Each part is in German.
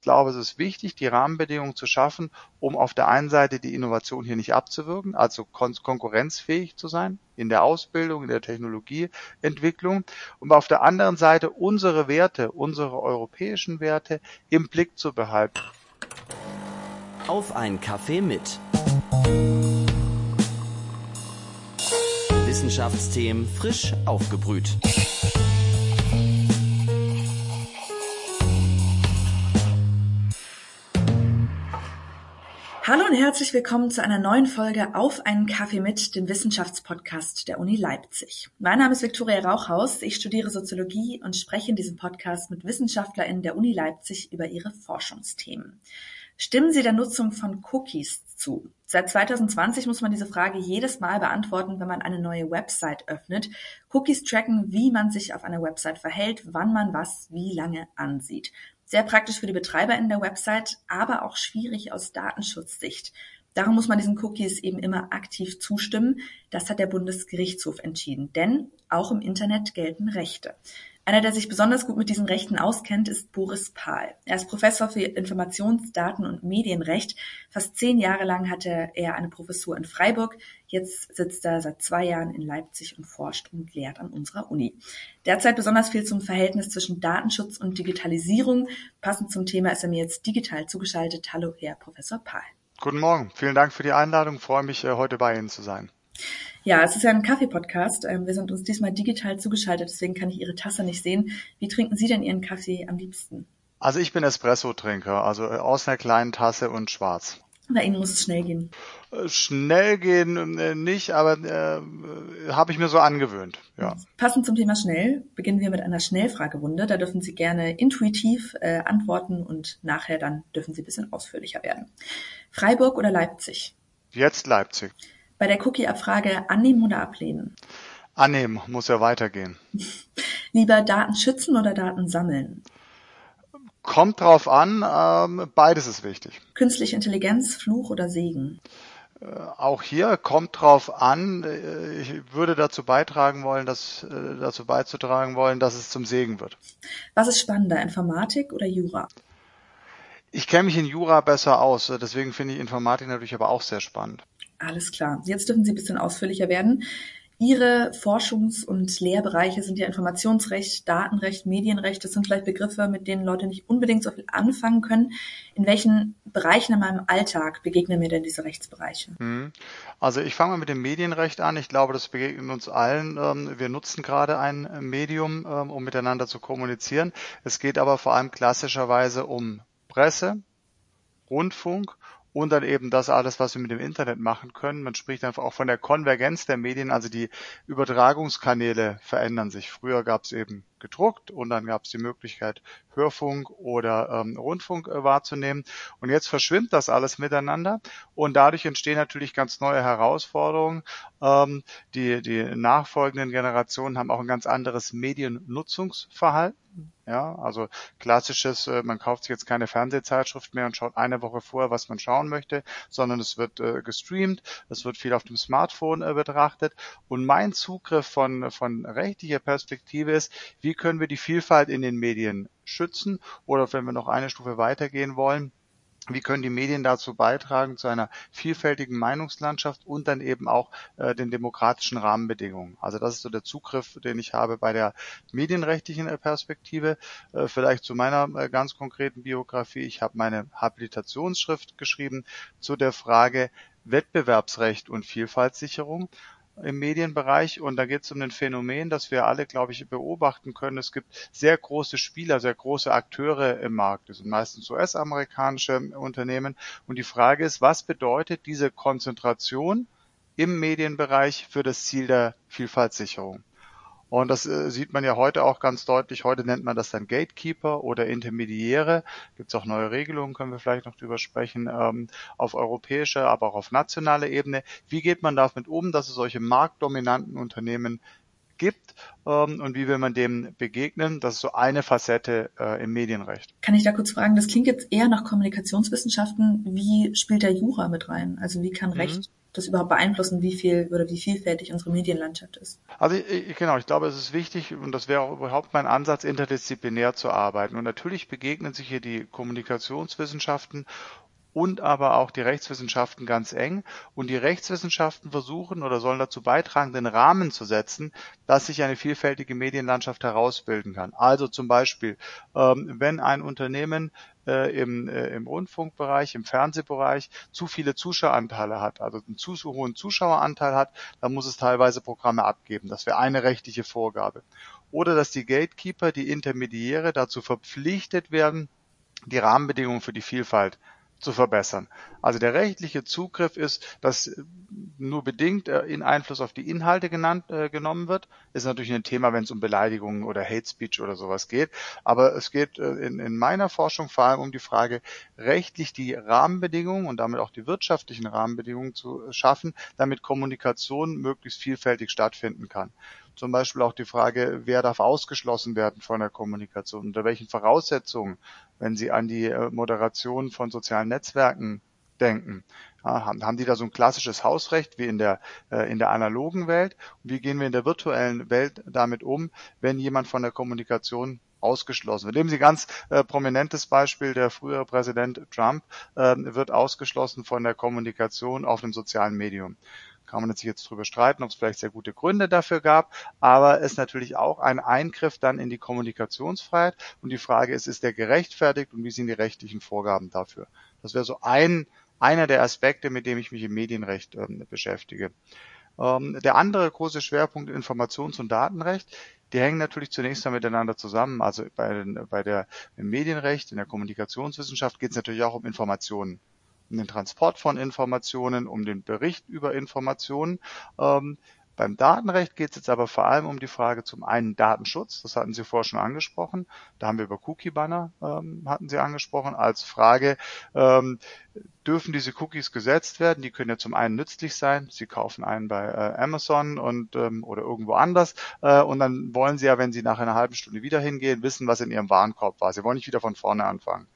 Ich glaube, es ist wichtig, die Rahmenbedingungen zu schaffen, um auf der einen Seite die Innovation hier nicht abzuwirken, also kon konkurrenzfähig zu sein in der Ausbildung, in der Technologieentwicklung, und auf der anderen Seite unsere Werte, unsere europäischen Werte im Blick zu behalten. Auf ein Kaffee mit. Wissenschaftsthemen frisch aufgebrüht. Hallo und herzlich willkommen zu einer neuen Folge Auf einen Kaffee mit, dem Wissenschaftspodcast der Uni Leipzig. Mein Name ist Viktoria Rauchhaus. Ich studiere Soziologie und spreche in diesem Podcast mit WissenschaftlerInnen der Uni Leipzig über ihre Forschungsthemen. Stimmen Sie der Nutzung von Cookies zu? Seit 2020 muss man diese Frage jedes Mal beantworten, wenn man eine neue Website öffnet. Cookies tracken, wie man sich auf einer Website verhält, wann man was wie lange ansieht. Sehr praktisch für die Betreiber in der Website, aber auch schwierig aus Datenschutzsicht. Darum muss man diesen Cookies eben immer aktiv zustimmen. Das hat der Bundesgerichtshof entschieden. Denn auch im Internet gelten Rechte. Einer, der sich besonders gut mit diesen Rechten auskennt, ist Boris Pahl. Er ist Professor für Informations-, Daten- und Medienrecht. Fast zehn Jahre lang hatte er eine Professur in Freiburg. Jetzt sitzt er seit zwei Jahren in Leipzig und forscht und lehrt an unserer Uni. Derzeit besonders viel zum Verhältnis zwischen Datenschutz und Digitalisierung. Passend zum Thema ist er mir jetzt digital zugeschaltet. Hallo, Herr Professor Pahl. Guten Morgen. Vielen Dank für die Einladung. Ich freue mich, äh, heute bei Ihnen zu sein. Ja, es ist ja ein Kaffee-Podcast. Ähm, wir sind uns diesmal digital zugeschaltet, deswegen kann ich Ihre Tasse nicht sehen. Wie trinken Sie denn Ihren Kaffee am liebsten? Also ich bin Espresso-Trinker, also äh, aus einer kleinen Tasse und schwarz. Bei Ihnen muss es schnell gehen. Äh, schnell gehen äh, nicht, aber äh, habe ich mir so angewöhnt. Ja. Passend zum Thema schnell beginnen wir mit einer Schnellfragerunde. Da dürfen Sie gerne intuitiv äh, antworten und nachher dann dürfen Sie ein bisschen ausführlicher werden. Freiburg oder Leipzig? Jetzt Leipzig. Bei der Cookie-Abfrage annehmen oder ablehnen? Annehmen, muss ja weitergehen. Lieber Daten schützen oder Daten sammeln? Kommt drauf an, ähm, beides ist wichtig. Künstliche Intelligenz, Fluch oder Segen? Äh, auch hier kommt drauf an, äh, ich würde dazu beitragen wollen, dass, äh, dazu beizutragen wollen, dass es zum Segen wird. Was ist spannender, Informatik oder Jura? Ich kenne mich in Jura besser aus, deswegen finde ich Informatik natürlich aber auch sehr spannend. Alles klar. Jetzt dürfen Sie ein bisschen ausführlicher werden. Ihre Forschungs- und Lehrbereiche sind ja Informationsrecht, Datenrecht, Medienrecht. Das sind vielleicht Begriffe, mit denen Leute nicht unbedingt so viel anfangen können. In welchen Bereichen in meinem Alltag begegnen mir denn diese Rechtsbereiche? Mhm. Also ich fange mal mit dem Medienrecht an. Ich glaube, das begegnet uns allen. Ähm, wir nutzen gerade ein Medium, ähm, um miteinander zu kommunizieren. Es geht aber vor allem klassischerweise um Presse, Rundfunk und dann eben das alles, was wir mit dem Internet machen können. Man spricht einfach auch von der Konvergenz der Medien, also die Übertragungskanäle verändern sich. Früher gab es eben gedruckt und dann gab es die Möglichkeit, Hörfunk oder ähm, Rundfunk äh, wahrzunehmen. Und jetzt verschwimmt das alles miteinander und dadurch entstehen natürlich ganz neue Herausforderungen. Ähm, die, die nachfolgenden Generationen haben auch ein ganz anderes Mediennutzungsverhalten. Ja, also klassisches, äh, man kauft sich jetzt keine Fernsehzeitschrift mehr und schaut eine Woche vorher, was man schauen möchte, sondern es wird äh, gestreamt, es wird viel auf dem Smartphone äh, betrachtet. Und mein Zugriff von, von rechtlicher Perspektive ist, wie wie können wir die Vielfalt in den Medien schützen oder wenn wir noch eine Stufe weitergehen wollen, wie können die Medien dazu beitragen zu einer vielfältigen Meinungslandschaft und dann eben auch äh, den demokratischen Rahmenbedingungen. Also das ist so der Zugriff, den ich habe bei der medienrechtlichen äh, Perspektive. Äh, vielleicht zu meiner äh, ganz konkreten Biografie. Ich habe meine Habilitationsschrift geschrieben zu der Frage Wettbewerbsrecht und Vielfaltssicherung im Medienbereich und da geht es um ein Phänomen, das wir alle, glaube ich, beobachten können. Es gibt sehr große Spieler, sehr große Akteure im Markt. Das sind meistens US-amerikanische Unternehmen. Und die Frage ist, was bedeutet diese Konzentration im Medienbereich für das Ziel der Vielfaltssicherung? Und das äh, sieht man ja heute auch ganz deutlich. Heute nennt man das dann Gatekeeper oder Intermediäre. Gibt es auch neue Regelungen, können wir vielleicht noch drüber sprechen, ähm, auf europäischer, aber auch auf nationaler Ebene. Wie geht man damit um, dass es solche marktdominanten Unternehmen gibt ähm, und wie will man dem begegnen. Das ist so eine Facette äh, im Medienrecht. Kann ich da kurz fragen, das klingt jetzt eher nach Kommunikationswissenschaften. Wie spielt der Jura mit rein? Also wie kann mhm. Recht das überhaupt beeinflussen, wie viel oder wie vielfältig unsere Medienlandschaft ist? Also ich, genau, ich glaube, es ist wichtig und das wäre auch überhaupt mein Ansatz, interdisziplinär zu arbeiten. Und natürlich begegnen sich hier die Kommunikationswissenschaften und aber auch die Rechtswissenschaften ganz eng. Und die Rechtswissenschaften versuchen oder sollen dazu beitragen, den Rahmen zu setzen, dass sich eine vielfältige Medienlandschaft herausbilden kann. Also zum Beispiel, ähm, wenn ein Unternehmen äh, im, äh, im Rundfunkbereich, im Fernsehbereich zu viele Zuschaueranteile hat, also einen zu hohen Zuschaueranteil hat, dann muss es teilweise Programme abgeben. Das wäre eine rechtliche Vorgabe. Oder dass die Gatekeeper, die Intermediäre dazu verpflichtet werden, die Rahmenbedingungen für die Vielfalt zu verbessern. Also der rechtliche Zugriff ist, dass nur bedingt äh, in Einfluss auf die Inhalte genannt, äh, genommen wird. Ist natürlich ein Thema, wenn es um Beleidigungen oder Hate Speech oder sowas geht. Aber es geht äh, in, in meiner Forschung vor allem um die Frage, rechtlich die Rahmenbedingungen und damit auch die wirtschaftlichen Rahmenbedingungen zu schaffen, damit Kommunikation möglichst vielfältig stattfinden kann zum Beispiel auch die Frage, wer darf ausgeschlossen werden von der Kommunikation, unter welchen Voraussetzungen, wenn Sie an die äh, Moderation von sozialen Netzwerken denken. Ja, haben, haben die da so ein klassisches Hausrecht wie in der, äh, in der analogen Welt? Und wie gehen wir in der virtuellen Welt damit um, wenn jemand von der Kommunikation ausgeschlossen wird. Nehmen Sie ganz äh, prominentes Beispiel, der frühere Präsident Trump äh, wird ausgeschlossen von der Kommunikation auf dem sozialen Medium kann man sich jetzt drüber streiten, ob es vielleicht sehr gute Gründe dafür gab, aber es ist natürlich auch ein Eingriff dann in die Kommunikationsfreiheit und die Frage ist, ist der gerechtfertigt und wie sind die rechtlichen Vorgaben dafür? Das wäre so ein, einer der Aspekte, mit dem ich mich im Medienrecht ähm, beschäftige. Ähm, der andere große Schwerpunkt Informations- und Datenrecht, die hängen natürlich zunächst mal miteinander zusammen. Also bei, den, bei der im Medienrecht, in der Kommunikationswissenschaft geht es natürlich auch um Informationen um den Transport von Informationen, um den Bericht über Informationen. Ähm, beim Datenrecht geht es jetzt aber vor allem um die Frage zum einen Datenschutz, das hatten Sie vorher schon angesprochen, da haben wir über Cookie-Banner, ähm, hatten Sie angesprochen, als Frage, ähm, dürfen diese Cookies gesetzt werden? Die können ja zum einen nützlich sein, Sie kaufen einen bei äh, Amazon und ähm, oder irgendwo anders äh, und dann wollen Sie ja, wenn Sie nach einer halben Stunde wieder hingehen, wissen, was in Ihrem Warenkorb war. Sie wollen nicht wieder von vorne anfangen.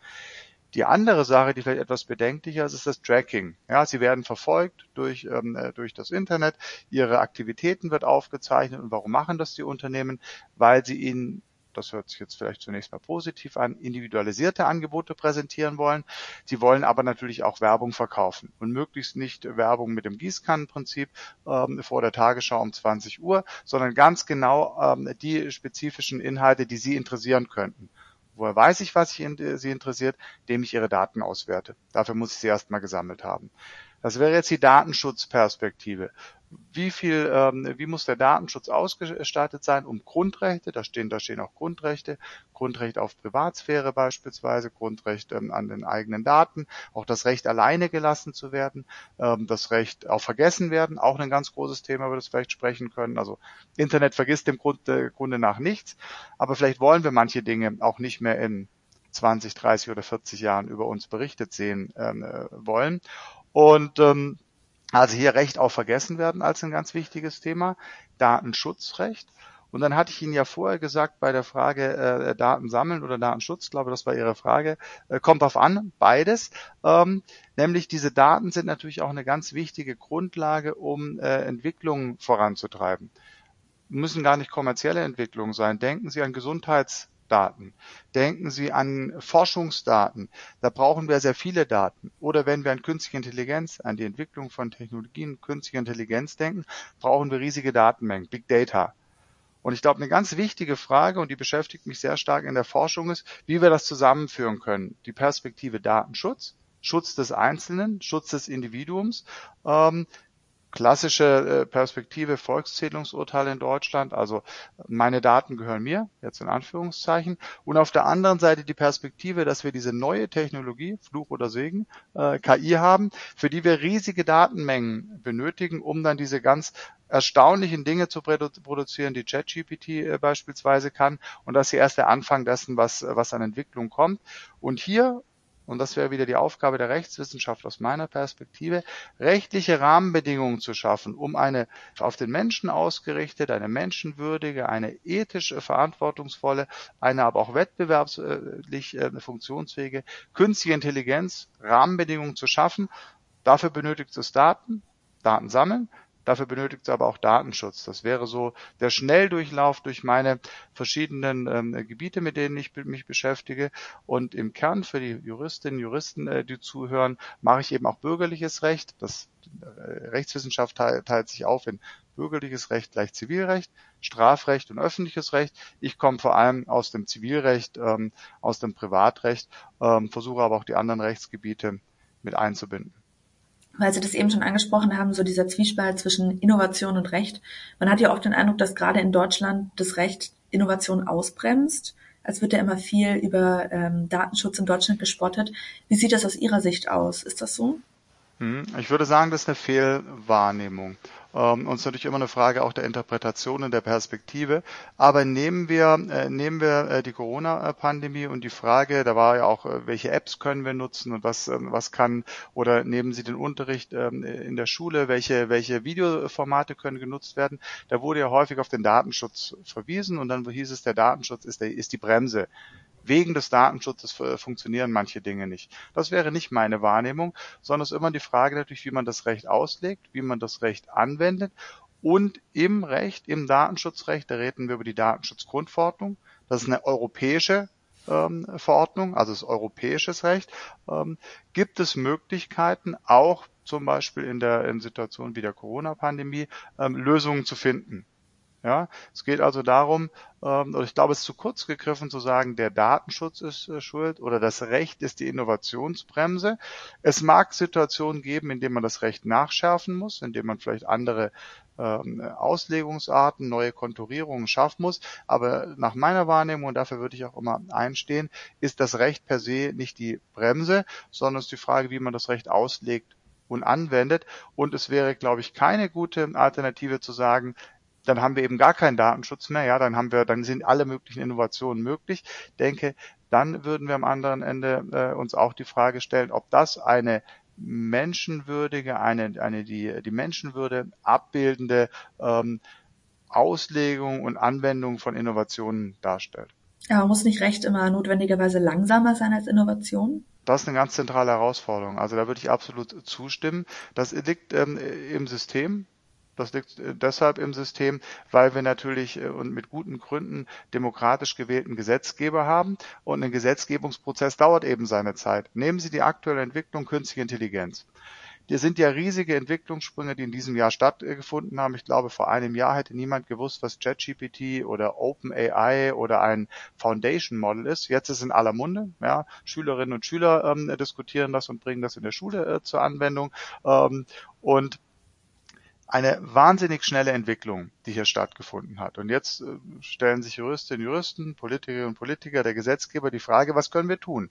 Die andere Sache, die vielleicht etwas bedenklicher ist, ist das Tracking. Ja, sie werden verfolgt durch, ähm, äh, durch das Internet. Ihre Aktivitäten wird aufgezeichnet. Und warum machen das die Unternehmen? Weil sie ihnen das hört sich jetzt vielleicht zunächst mal positiv an, individualisierte Angebote präsentieren wollen. Sie wollen aber natürlich auch Werbung verkaufen und möglichst nicht Werbung mit dem Gießkannenprinzip ähm, vor der Tagesschau um 20 Uhr, sondern ganz genau ähm, die spezifischen Inhalte, die Sie interessieren könnten. Woher weiß ich, was ich, Sie interessiert? Indem ich Ihre Daten auswerte. Dafür muss ich sie erstmal gesammelt haben. Das wäre jetzt die Datenschutzperspektive wie viel, ähm, wie muss der Datenschutz ausgestattet sein, um Grundrechte, da stehen, da stehen auch Grundrechte, Grundrecht auf Privatsphäre beispielsweise, Grundrecht ähm, an den eigenen Daten, auch das Recht alleine gelassen zu werden, ähm, das Recht auf vergessen werden, auch ein ganz großes Thema, über das vielleicht sprechen können. Also Internet vergisst im Grunde, Grunde nach nichts, aber vielleicht wollen wir manche Dinge auch nicht mehr in 20, 30 oder 40 Jahren über uns berichtet sehen ähm, äh, wollen. Und ähm, also hier Recht auf Vergessen werden als ein ganz wichtiges Thema, Datenschutzrecht. Und dann hatte ich Ihnen ja vorher gesagt, bei der Frage äh, Daten sammeln oder Datenschutz, glaube das war Ihre Frage, äh, kommt auf an, beides. Ähm, nämlich diese Daten sind natürlich auch eine ganz wichtige Grundlage, um äh, Entwicklungen voranzutreiben. Müssen gar nicht kommerzielle Entwicklungen sein. Denken Sie an Gesundheits Daten. Denken Sie an Forschungsdaten. Da brauchen wir sehr viele Daten. Oder wenn wir an künstliche Intelligenz, an die Entwicklung von Technologien, künstliche Intelligenz denken, brauchen wir riesige Datenmengen, Big Data. Und ich glaube, eine ganz wichtige Frage, und die beschäftigt mich sehr stark in der Forschung, ist, wie wir das zusammenführen können. Die Perspektive Datenschutz, Schutz des Einzelnen, Schutz des Individuums, ähm, klassische äh, Perspektive Volkszählungsurteil in Deutschland, also meine Daten gehören mir, jetzt in Anführungszeichen, und auf der anderen Seite die Perspektive, dass wir diese neue Technologie, Fluch oder Segen, äh, KI haben, für die wir riesige Datenmengen benötigen, um dann diese ganz erstaunlichen Dinge zu produzieren, die ChatGPT äh, beispielsweise kann, und das ist erst der Anfang dessen, was, was an Entwicklung kommt. Und hier und das wäre wieder die Aufgabe der Rechtswissenschaft aus meiner Perspektive, rechtliche Rahmenbedingungen zu schaffen, um eine auf den Menschen ausgerichtet, eine menschenwürdige, eine ethisch verantwortungsvolle, eine aber auch wettbewerbslich äh, funktionsfähige künstliche Intelligenz Rahmenbedingungen zu schaffen. Dafür benötigt es Daten, Daten sammeln, Dafür benötigt es aber auch Datenschutz. Das wäre so der Schnelldurchlauf durch meine verschiedenen ähm, Gebiete, mit denen ich mich beschäftige. Und im Kern für die Juristinnen und Juristen, äh, die zuhören, mache ich eben auch bürgerliches Recht. Das äh, Rechtswissenschaft teilt, teilt sich auf in bürgerliches Recht gleich Zivilrecht, Strafrecht und öffentliches Recht. Ich komme vor allem aus dem Zivilrecht, ähm, aus dem Privatrecht, ähm, versuche aber auch die anderen Rechtsgebiete mit einzubinden weil Sie das eben schon angesprochen haben, so dieser Zwiespalt zwischen Innovation und Recht. Man hat ja oft den Eindruck, dass gerade in Deutschland das Recht Innovation ausbremst. Als wird ja immer viel über ähm, Datenschutz in Deutschland gespottet. Wie sieht das aus Ihrer Sicht aus? Ist das so? Hm, ich würde sagen, das ist eine Fehlwahrnehmung. Ähm, und es ist natürlich immer eine Frage auch der Interpretation und der Perspektive. Aber nehmen wir, äh, nehmen wir äh, die Corona-Pandemie und die Frage, da war ja auch, äh, welche Apps können wir nutzen und was, ähm, was kann, oder nehmen Sie den Unterricht ähm, in der Schule, welche, welche Videoformate können genutzt werden. Da wurde ja häufig auf den Datenschutz verwiesen und dann hieß es, der Datenschutz ist, der, ist die Bremse wegen des Datenschutzes funktionieren manche Dinge nicht. Das wäre nicht meine Wahrnehmung, sondern es ist immer die Frage natürlich, wie man das Recht auslegt, wie man das Recht anwendet und im Recht, im Datenschutzrecht, da reden wir über die Datenschutzgrundverordnung. Das ist eine europäische ähm, Verordnung, also das europäisches Recht, ähm, gibt es Möglichkeiten, auch zum Beispiel in der in Situation wie der Corona-Pandemie, ähm, Lösungen zu finden. Ja, es geht also darum, ähm, ich glaube, es ist zu kurz gegriffen zu sagen, der Datenschutz ist äh, schuld oder das Recht ist die Innovationsbremse. Es mag Situationen geben, in denen man das Recht nachschärfen muss, in denen man vielleicht andere ähm, Auslegungsarten, neue Konturierungen schaffen muss. Aber nach meiner Wahrnehmung, und dafür würde ich auch immer einstehen, ist das Recht per se nicht die Bremse, sondern es ist die Frage, wie man das Recht auslegt und anwendet. Und es wäre, glaube ich, keine gute Alternative zu sagen, dann haben wir eben gar keinen Datenschutz mehr, ja, dann haben wir, dann sind alle möglichen Innovationen möglich. Denke, dann würden wir am anderen Ende äh, uns auch die Frage stellen, ob das eine menschenwürdige, eine, eine die, die Menschenwürde abbildende ähm, Auslegung und Anwendung von Innovationen darstellt. Aber muss nicht Recht immer notwendigerweise langsamer sein als Innovation? Das ist eine ganz zentrale Herausforderung. Also da würde ich absolut zustimmen. Das liegt ähm, im System. Das liegt äh, deshalb im System, weil wir natürlich äh, und mit guten Gründen demokratisch gewählten Gesetzgeber haben und ein Gesetzgebungsprozess dauert eben seine Zeit. Nehmen Sie die aktuelle Entwicklung künstliche Intelligenz. Hier sind ja riesige Entwicklungssprünge, die in diesem Jahr stattgefunden haben. Ich glaube, vor einem Jahr hätte niemand gewusst, was ChatGPT oder OpenAI oder ein Foundation Model ist. Jetzt ist es in aller Munde. Ja, Schülerinnen und Schüler ähm, diskutieren das und bringen das in der Schule äh, zur Anwendung. Ähm, und eine wahnsinnig schnelle Entwicklung, die hier stattgefunden hat. Und jetzt äh, stellen sich Juristinnen, Juristen, Politikerinnen und Politiker, der Gesetzgeber die Frage, was können wir tun?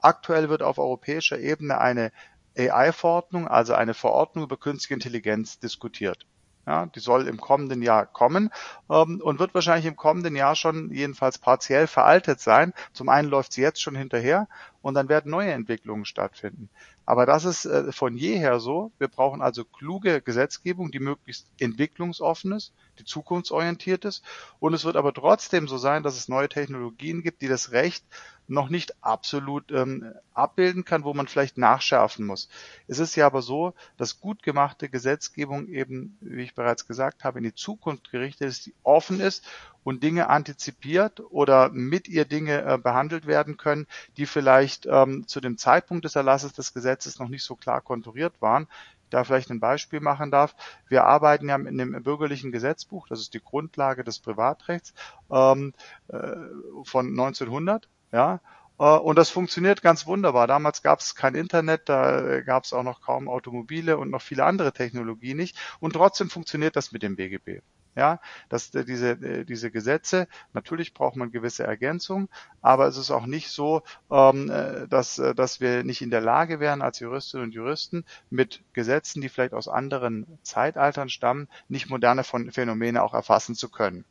Aktuell wird auf europäischer Ebene eine AI-Verordnung, also eine Verordnung über künstliche Intelligenz diskutiert. Ja, die soll im kommenden Jahr kommen ähm, und wird wahrscheinlich im kommenden Jahr schon jedenfalls partiell veraltet sein. Zum einen läuft sie jetzt schon hinterher und dann werden neue Entwicklungen stattfinden. Aber das ist äh, von jeher so. Wir brauchen also kluge Gesetzgebung, die möglichst entwicklungsoffen ist, die zukunftsorientiert ist. Und es wird aber trotzdem so sein, dass es neue Technologien gibt, die das Recht noch nicht absolut ähm, abbilden kann, wo man vielleicht nachschärfen muss. Es ist ja aber so, dass gut gemachte Gesetzgebung eben, wie ich bereits gesagt habe, in die Zukunft gerichtet ist, die offen ist und Dinge antizipiert oder mit ihr Dinge äh, behandelt werden können, die vielleicht ähm, zu dem Zeitpunkt des Erlasses des Gesetzes noch nicht so klar konturiert waren da vielleicht ein Beispiel machen darf. Wir arbeiten ja in dem bürgerlichen Gesetzbuch, das ist die Grundlage des Privatrechts ähm, äh, von 1900 ja, äh, und das funktioniert ganz wunderbar. Damals gab es kein Internet, da gab es auch noch kaum Automobile und noch viele andere Technologien nicht. Und trotzdem funktioniert das mit dem BGB. Ja, dass äh, diese, äh, diese Gesetze, natürlich braucht man gewisse Ergänzungen, aber es ist auch nicht so, ähm, dass, dass wir nicht in der Lage wären, als Juristinnen und Juristen mit Gesetzen, die vielleicht aus anderen Zeitaltern stammen, nicht moderne Phänomene auch erfassen zu können.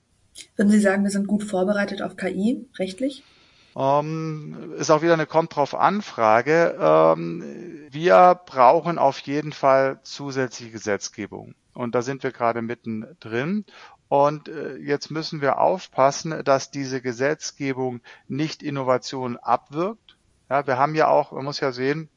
Würden Sie sagen, wir sind gut vorbereitet auf KI rechtlich? Ähm, ist auch wieder eine kommt drauf Anfrage. Ähm, wir brauchen auf jeden Fall zusätzliche Gesetzgebung. Und da sind wir gerade mittendrin. Und äh, jetzt müssen wir aufpassen, dass diese Gesetzgebung nicht Innovation abwirkt. Ja, wir haben ja auch, man muss ja sehen,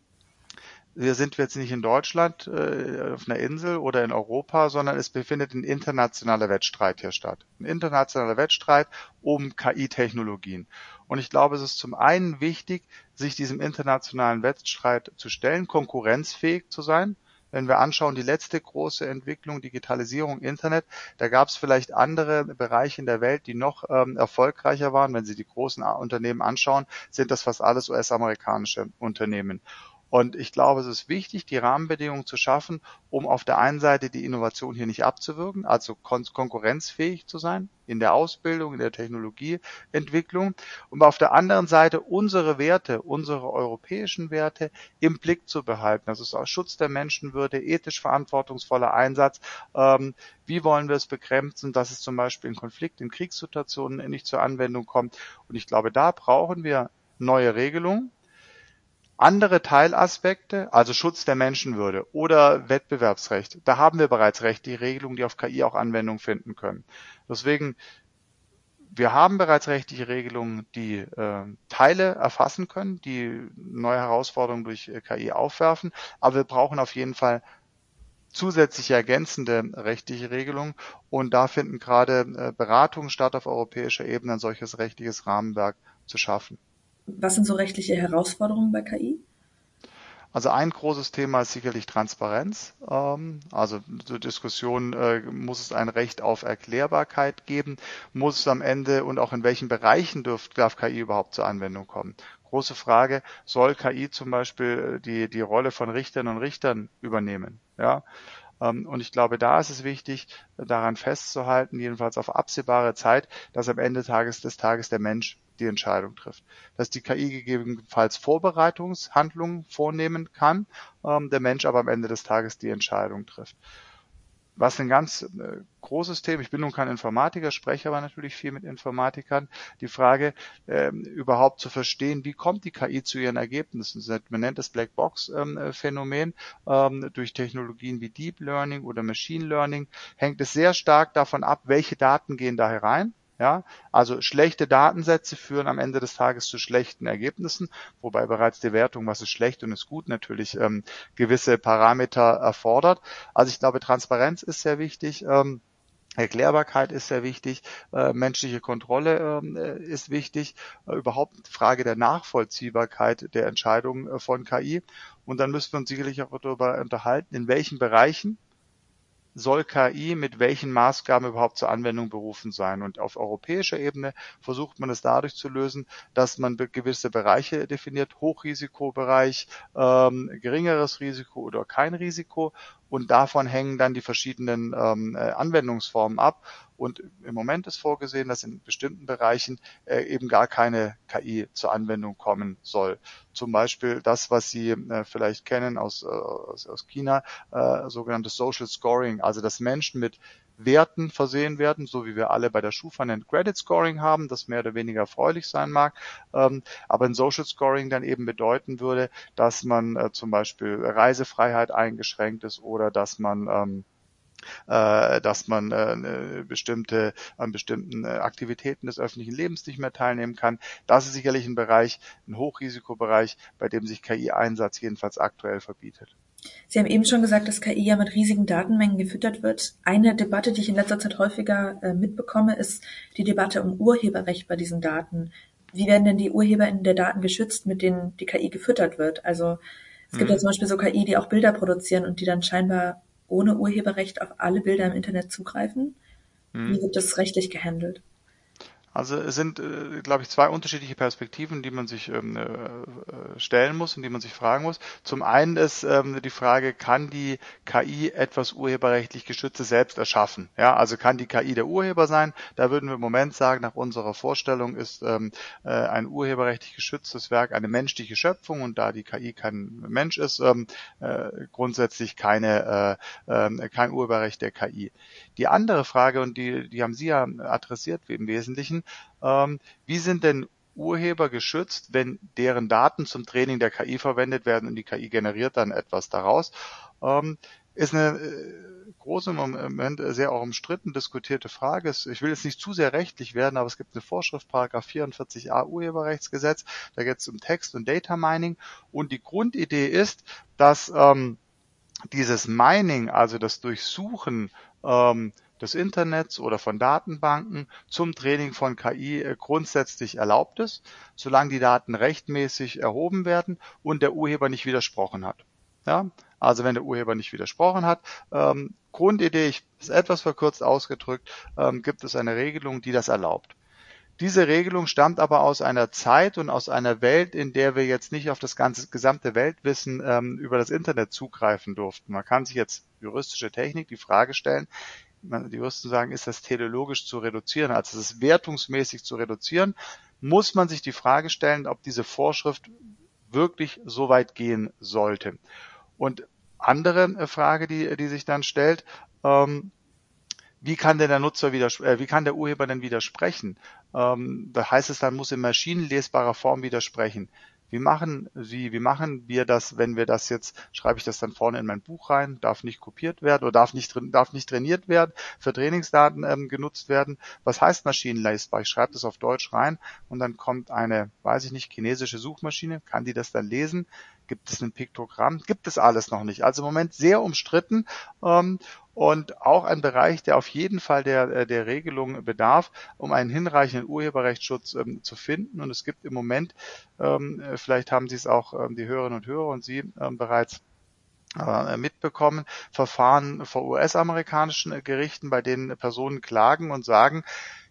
wir sind jetzt nicht in Deutschland äh, auf einer Insel oder in Europa, sondern es befindet ein internationaler Wettstreit hier statt. Ein internationaler Wettstreit um KI-Technologien. Und ich glaube, es ist zum einen wichtig, sich diesem internationalen Wettstreit zu stellen, konkurrenzfähig zu sein. Wenn wir anschauen, die letzte große Entwicklung, Digitalisierung, Internet, da gab es vielleicht andere Bereiche in der Welt, die noch ähm, erfolgreicher waren. Wenn Sie die großen Unternehmen anschauen, sind das fast alles US-amerikanische Unternehmen. Und ich glaube, es ist wichtig, die Rahmenbedingungen zu schaffen, um auf der einen Seite die Innovation hier nicht abzuwirken, also kon konkurrenzfähig zu sein in der Ausbildung, in der Technologieentwicklung, und auf der anderen Seite unsere Werte, unsere europäischen Werte im Blick zu behalten. Das ist auch Schutz der Menschenwürde, ethisch verantwortungsvoller Einsatz. Ähm, wie wollen wir es begrenzen, dass es zum Beispiel in Konflikt, in Kriegssituationen nicht zur Anwendung kommt? Und ich glaube, da brauchen wir neue Regelungen andere Teilaspekte, also Schutz der Menschenwürde oder Wettbewerbsrecht, da haben wir bereits rechtliche Regelungen, die auf KI auch Anwendung finden können. Deswegen, wir haben bereits rechtliche Regelungen, die äh, Teile erfassen können, die neue Herausforderungen durch äh, KI aufwerfen, aber wir brauchen auf jeden Fall zusätzliche ergänzende rechtliche Regelungen und da finden gerade äh, Beratungen statt auf europäischer Ebene, ein solches rechtliches Rahmenwerk zu schaffen. Was sind so rechtliche Herausforderungen bei KI? Also ein großes Thema ist sicherlich Transparenz. Ähm, also zur Diskussion, äh, muss es ein Recht auf Erklärbarkeit geben? Muss es am Ende und auch in welchen Bereichen darf KI überhaupt zur Anwendung kommen? Große Frage, soll KI zum Beispiel äh, die, die Rolle von Richtern und Richtern übernehmen? Ja. Ähm, und ich glaube, da ist es wichtig, daran festzuhalten, jedenfalls auf absehbare Zeit, dass am Ende des Tages der Mensch die Entscheidung trifft. Dass die KI gegebenenfalls Vorbereitungshandlungen vornehmen kann, ähm, der Mensch aber am Ende des Tages die Entscheidung trifft. Was ein ganz äh, großes Thema, ich bin nun kein Informatiker, spreche aber natürlich viel mit Informatikern, die Frage ähm, überhaupt zu verstehen, wie kommt die KI zu ihren Ergebnissen. Man nennt das Blackbox-Phänomen. Ähm, ähm, durch Technologien wie Deep Learning oder Machine Learning hängt es sehr stark davon ab, welche Daten gehen da herein ja, also schlechte Datensätze führen am Ende des Tages zu schlechten Ergebnissen, wobei bereits die Wertung, was ist schlecht und ist gut, natürlich ähm, gewisse Parameter erfordert. Also ich glaube, Transparenz ist sehr wichtig. Ähm, Erklärbarkeit ist sehr wichtig, äh, menschliche Kontrolle äh, ist wichtig, äh, überhaupt Frage der Nachvollziehbarkeit der Entscheidungen äh, von KI. Und dann müssen wir uns sicherlich auch darüber unterhalten, in welchen Bereichen soll KI mit welchen Maßgaben überhaupt zur Anwendung berufen sein. Und auf europäischer Ebene versucht man es dadurch zu lösen, dass man gewisse Bereiche definiert, Hochrisikobereich, ähm, geringeres Risiko oder kein Risiko und davon hängen dann die verschiedenen ähm, äh, Anwendungsformen ab. Und im Moment ist vorgesehen, dass in bestimmten Bereichen äh, eben gar keine KI zur Anwendung kommen soll. Zum Beispiel das, was Sie äh, vielleicht kennen aus, äh, aus, aus China, äh, sogenanntes Social Scoring, also dass Menschen mit Werten versehen werden, so wie wir alle bei der Schufa ein Credit Scoring haben, das mehr oder weniger erfreulich sein mag, ähm, aber ein Social Scoring dann eben bedeuten würde, dass man äh, zum Beispiel Reisefreiheit eingeschränkt ist oder dass man ähm, äh, dass man äh, bestimmte an bestimmten Aktivitäten des öffentlichen Lebens nicht mehr teilnehmen kann. Das ist sicherlich ein Bereich, ein Hochrisikobereich, bei dem sich KI-Einsatz jedenfalls aktuell verbietet. Sie haben eben schon gesagt, dass KI ja mit riesigen Datenmengen gefüttert wird. Eine Debatte, die ich in letzter Zeit häufiger äh, mitbekomme, ist die Debatte um Urheberrecht bei diesen Daten. Wie werden denn die UrheberInnen der Daten geschützt, mit denen die KI gefüttert wird? Also es gibt mhm. ja zum Beispiel so KI, die auch Bilder produzieren und die dann scheinbar ohne Urheberrecht auf alle Bilder im Internet zugreifen. Mhm. Wie wird das rechtlich gehandelt? Also es sind, äh, glaube ich, zwei unterschiedliche Perspektiven, die man sich ähm, äh, stellen muss und die man sich fragen muss. Zum einen ist ähm, die Frage, kann die KI etwas urheberrechtlich Geschütztes selbst erschaffen? Ja, also kann die KI der Urheber sein? Da würden wir im Moment sagen, nach unserer Vorstellung ist ähm, äh, ein urheberrechtlich geschütztes Werk eine menschliche Schöpfung und da die KI kein Mensch ist, ähm, äh, grundsätzlich keine, äh, äh, kein Urheberrecht der KI. Die andere Frage, und die, die haben Sie ja adressiert im Wesentlichen, ähm, wie sind denn Urheber geschützt, wenn deren Daten zum Training der KI verwendet werden und die KI generiert dann etwas daraus. Ähm, ist eine äh, große Moment sehr auch umstritten diskutierte Frage. Ich will jetzt nicht zu sehr rechtlich werden, aber es gibt eine Vorschrift, Paragraph 44a Urheberrechtsgesetz, da geht es um Text und Data Mining und die Grundidee ist, dass ähm, dieses Mining, also das Durchsuchen ähm, des Internets oder von Datenbanken zum Training von KI äh, grundsätzlich erlaubt ist, solange die Daten rechtmäßig erhoben werden und der Urheber nicht widersprochen hat. Ja? Also wenn der Urheber nicht widersprochen hat. Ähm, Grundidee, ich ist etwas verkürzt ausgedrückt, ähm, gibt es eine Regelung, die das erlaubt. Diese Regelung stammt aber aus einer Zeit und aus einer Welt, in der wir jetzt nicht auf das ganze gesamte Weltwissen ähm, über das Internet zugreifen durften. Man kann sich jetzt juristische Technik die Frage stellen, die Juristen sagen, ist das teleologisch zu reduzieren, also es ist wertungsmäßig zu reduzieren, muss man sich die Frage stellen, ob diese Vorschrift wirklich so weit gehen sollte. Und andere äh, Frage, die, die sich dann stellt, ähm, wie kann denn der Nutzer wieder, äh, wie kann der Urheber denn widersprechen? Ähm, da heißt es dann, muss in maschinenlesbarer Form widersprechen. Wie machen Sie, wie machen wir das, wenn wir das jetzt, schreibe ich das dann vorne in mein Buch rein, darf nicht kopiert werden oder darf nicht, darf nicht trainiert werden, für Trainingsdaten ähm, genutzt werden. Was heißt maschinenlesbar? Ich schreibe das auf Deutsch rein und dann kommt eine, weiß ich nicht, chinesische Suchmaschine, kann die das dann lesen? Gibt es ein Piktogramm? Gibt es alles noch nicht. Also im Moment sehr umstritten ähm, und auch ein Bereich, der auf jeden Fall der, äh, der Regelung bedarf, um einen hinreichenden Urheberrechtsschutz ähm, zu finden. Und es gibt im Moment, ähm, äh, vielleicht haben Sie es auch ähm, die Hörerinnen und Hörer und Sie ähm, bereits äh, mitbekommen, Verfahren vor US-amerikanischen Gerichten, bei denen Personen klagen und sagen,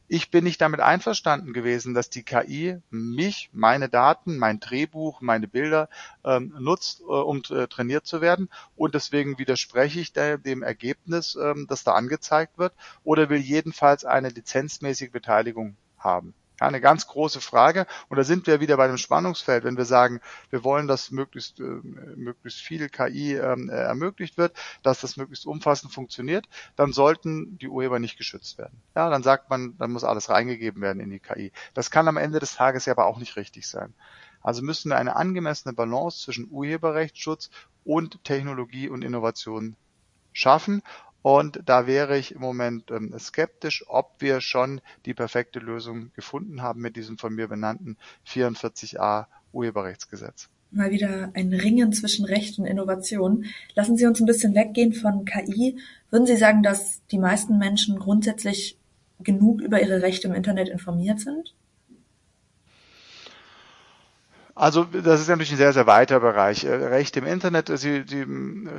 ich bin nicht damit einverstanden gewesen, dass die KI mich, meine Daten, mein Drehbuch, meine Bilder ähm, nutzt, äh, um äh, trainiert zu werden. Und deswegen widerspreche ich der, dem Ergebnis, ähm, das da angezeigt wird, oder will jedenfalls eine lizenzmäßige Beteiligung haben. Ja, eine ganz große Frage. Und da sind wir wieder bei dem Spannungsfeld. Wenn wir sagen, wir wollen, dass möglichst, äh, möglichst viel KI ähm, äh, ermöglicht wird, dass das möglichst umfassend funktioniert, dann sollten die Urheber nicht geschützt werden. Ja, dann sagt man, dann muss alles reingegeben werden in die KI. Das kann am Ende des Tages ja aber auch nicht richtig sein. Also müssen wir eine angemessene Balance zwischen Urheberrechtsschutz und Technologie und Innovation schaffen. Und da wäre ich im Moment ähm, skeptisch, ob wir schon die perfekte Lösung gefunden haben mit diesem von mir benannten 44a Urheberrechtsgesetz. Mal wieder ein Ringen zwischen Recht und Innovation. Lassen Sie uns ein bisschen weggehen von KI. Würden Sie sagen, dass die meisten Menschen grundsätzlich genug über ihre Rechte im Internet informiert sind? Also das ist natürlich ein sehr, sehr weiter Bereich. Äh, Recht im Internet, Sie, Sie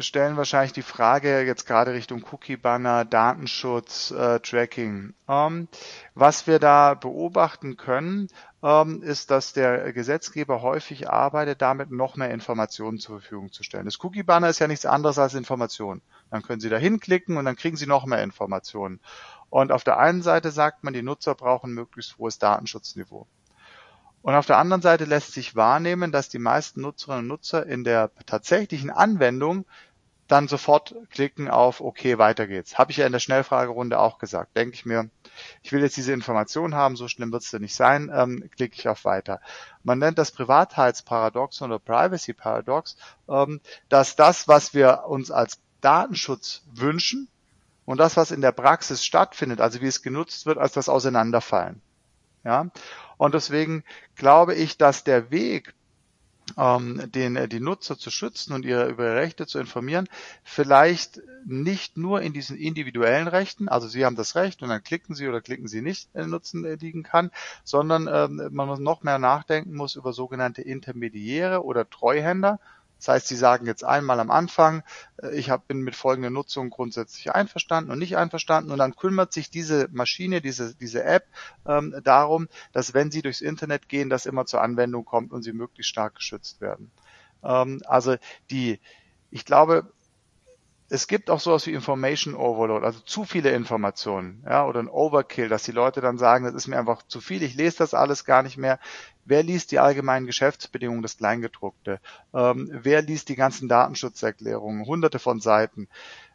stellen wahrscheinlich die Frage jetzt gerade Richtung Cookie-Banner, Datenschutz, äh, Tracking. Ähm, was wir da beobachten können, ähm, ist, dass der Gesetzgeber häufig arbeitet, damit noch mehr Informationen zur Verfügung zu stellen. Das Cookie-Banner ist ja nichts anderes als Information. Dann können Sie da hinklicken und dann kriegen Sie noch mehr Informationen. Und auf der einen Seite sagt man, die Nutzer brauchen möglichst hohes Datenschutzniveau. Und auf der anderen Seite lässt sich wahrnehmen, dass die meisten Nutzerinnen und Nutzer in der tatsächlichen Anwendung dann sofort klicken auf OK, weiter geht's. Habe ich ja in der Schnellfragerunde auch gesagt. Denke ich mir, ich will jetzt diese Information haben, so schlimm wird es denn nicht sein, ähm, klicke ich auf Weiter. Man nennt das Privatheitsparadox oder Privacy Paradox, ähm, dass das, was wir uns als Datenschutz wünschen und das, was in der Praxis stattfindet, also wie es genutzt wird, als das Auseinanderfallen. Ja, und deswegen glaube ich, dass der Weg, ähm, den, äh, die Nutzer zu schützen und ihre, über ihre Rechte zu informieren, vielleicht nicht nur in diesen individuellen Rechten, also Sie haben das Recht und dann klicken Sie oder klicken Sie nicht, äh, Nutzen äh, liegen kann, sondern ähm, man noch mehr nachdenken muss über sogenannte Intermediäre oder Treuhänder, das heißt, Sie sagen jetzt einmal am Anfang, äh, ich hab, bin mit folgender Nutzung grundsätzlich einverstanden und nicht einverstanden und dann kümmert sich diese Maschine, diese, diese App ähm, darum, dass wenn Sie durchs Internet gehen, das immer zur Anwendung kommt und Sie möglichst stark geschützt werden. Ähm, also die, ich glaube, es gibt auch sowas wie Information Overload, also zu viele Informationen, ja, oder ein Overkill, dass die Leute dann sagen, das ist mir einfach zu viel, ich lese das alles gar nicht mehr. Wer liest die allgemeinen Geschäftsbedingungen, das Kleingedruckte? Ähm, wer liest die ganzen Datenschutzerklärungen, hunderte von Seiten?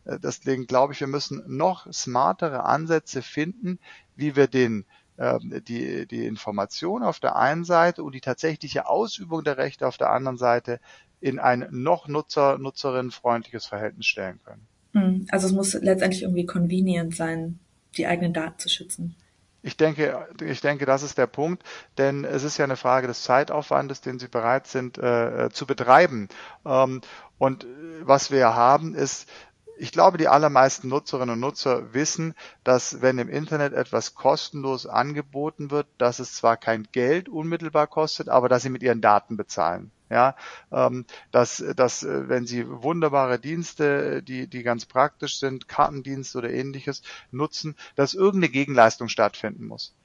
Äh, deswegen glaube ich, wir müssen noch smartere Ansätze finden, wie wir den ähm, die, die Information auf der einen Seite und die tatsächliche Ausübung der Rechte auf der anderen Seite in ein noch Nutzer, Nutzerinnenfreundliches Verhältnis stellen können. Hm, also es muss letztendlich irgendwie convenient sein, die eigenen Daten zu schützen. Ich denke, ich denke, das ist der Punkt, denn es ist ja eine Frage des Zeitaufwandes, den Sie bereit sind äh, zu betreiben. Ähm, und was wir haben, ist ich glaube, die allermeisten Nutzerinnen und Nutzer wissen, dass wenn im Internet etwas kostenlos angeboten wird, dass es zwar kein Geld unmittelbar kostet, aber dass sie mit ihren Daten bezahlen. Ja, ähm, dass, dass, äh, wenn Sie wunderbare Dienste, die, die ganz praktisch sind, Kartendienst oder ähnliches nutzen, dass irgendeine Gegenleistung stattfinden muss.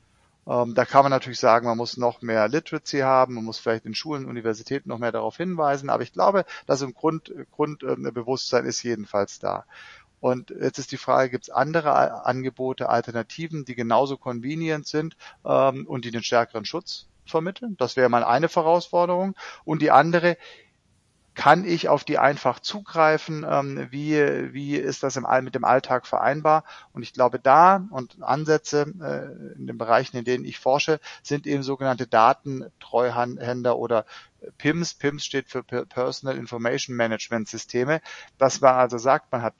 Ähm, da kann man natürlich sagen, man muss noch mehr Literacy haben, man muss vielleicht in Schulen, Universitäten noch mehr darauf hinweisen, aber ich glaube, dass im Grund, Grundbewusstsein äh, ist jedenfalls da. Und jetzt ist die Frage, gibt es andere Angebote, Alternativen, die genauso convenient sind ähm, und die den stärkeren Schutz vermitteln? Das wäre mal eine Herausforderung. Und die andere, kann ich auf die einfach zugreifen? Ähm, wie, wie ist das im, mit dem Alltag vereinbar? Und ich glaube, da und Ansätze äh, in den Bereichen, in denen ich forsche, sind eben sogenannte Datentreuhänder oder PIMS. PIMS steht für Personal Information Management Systeme. Dass man also sagt, man hat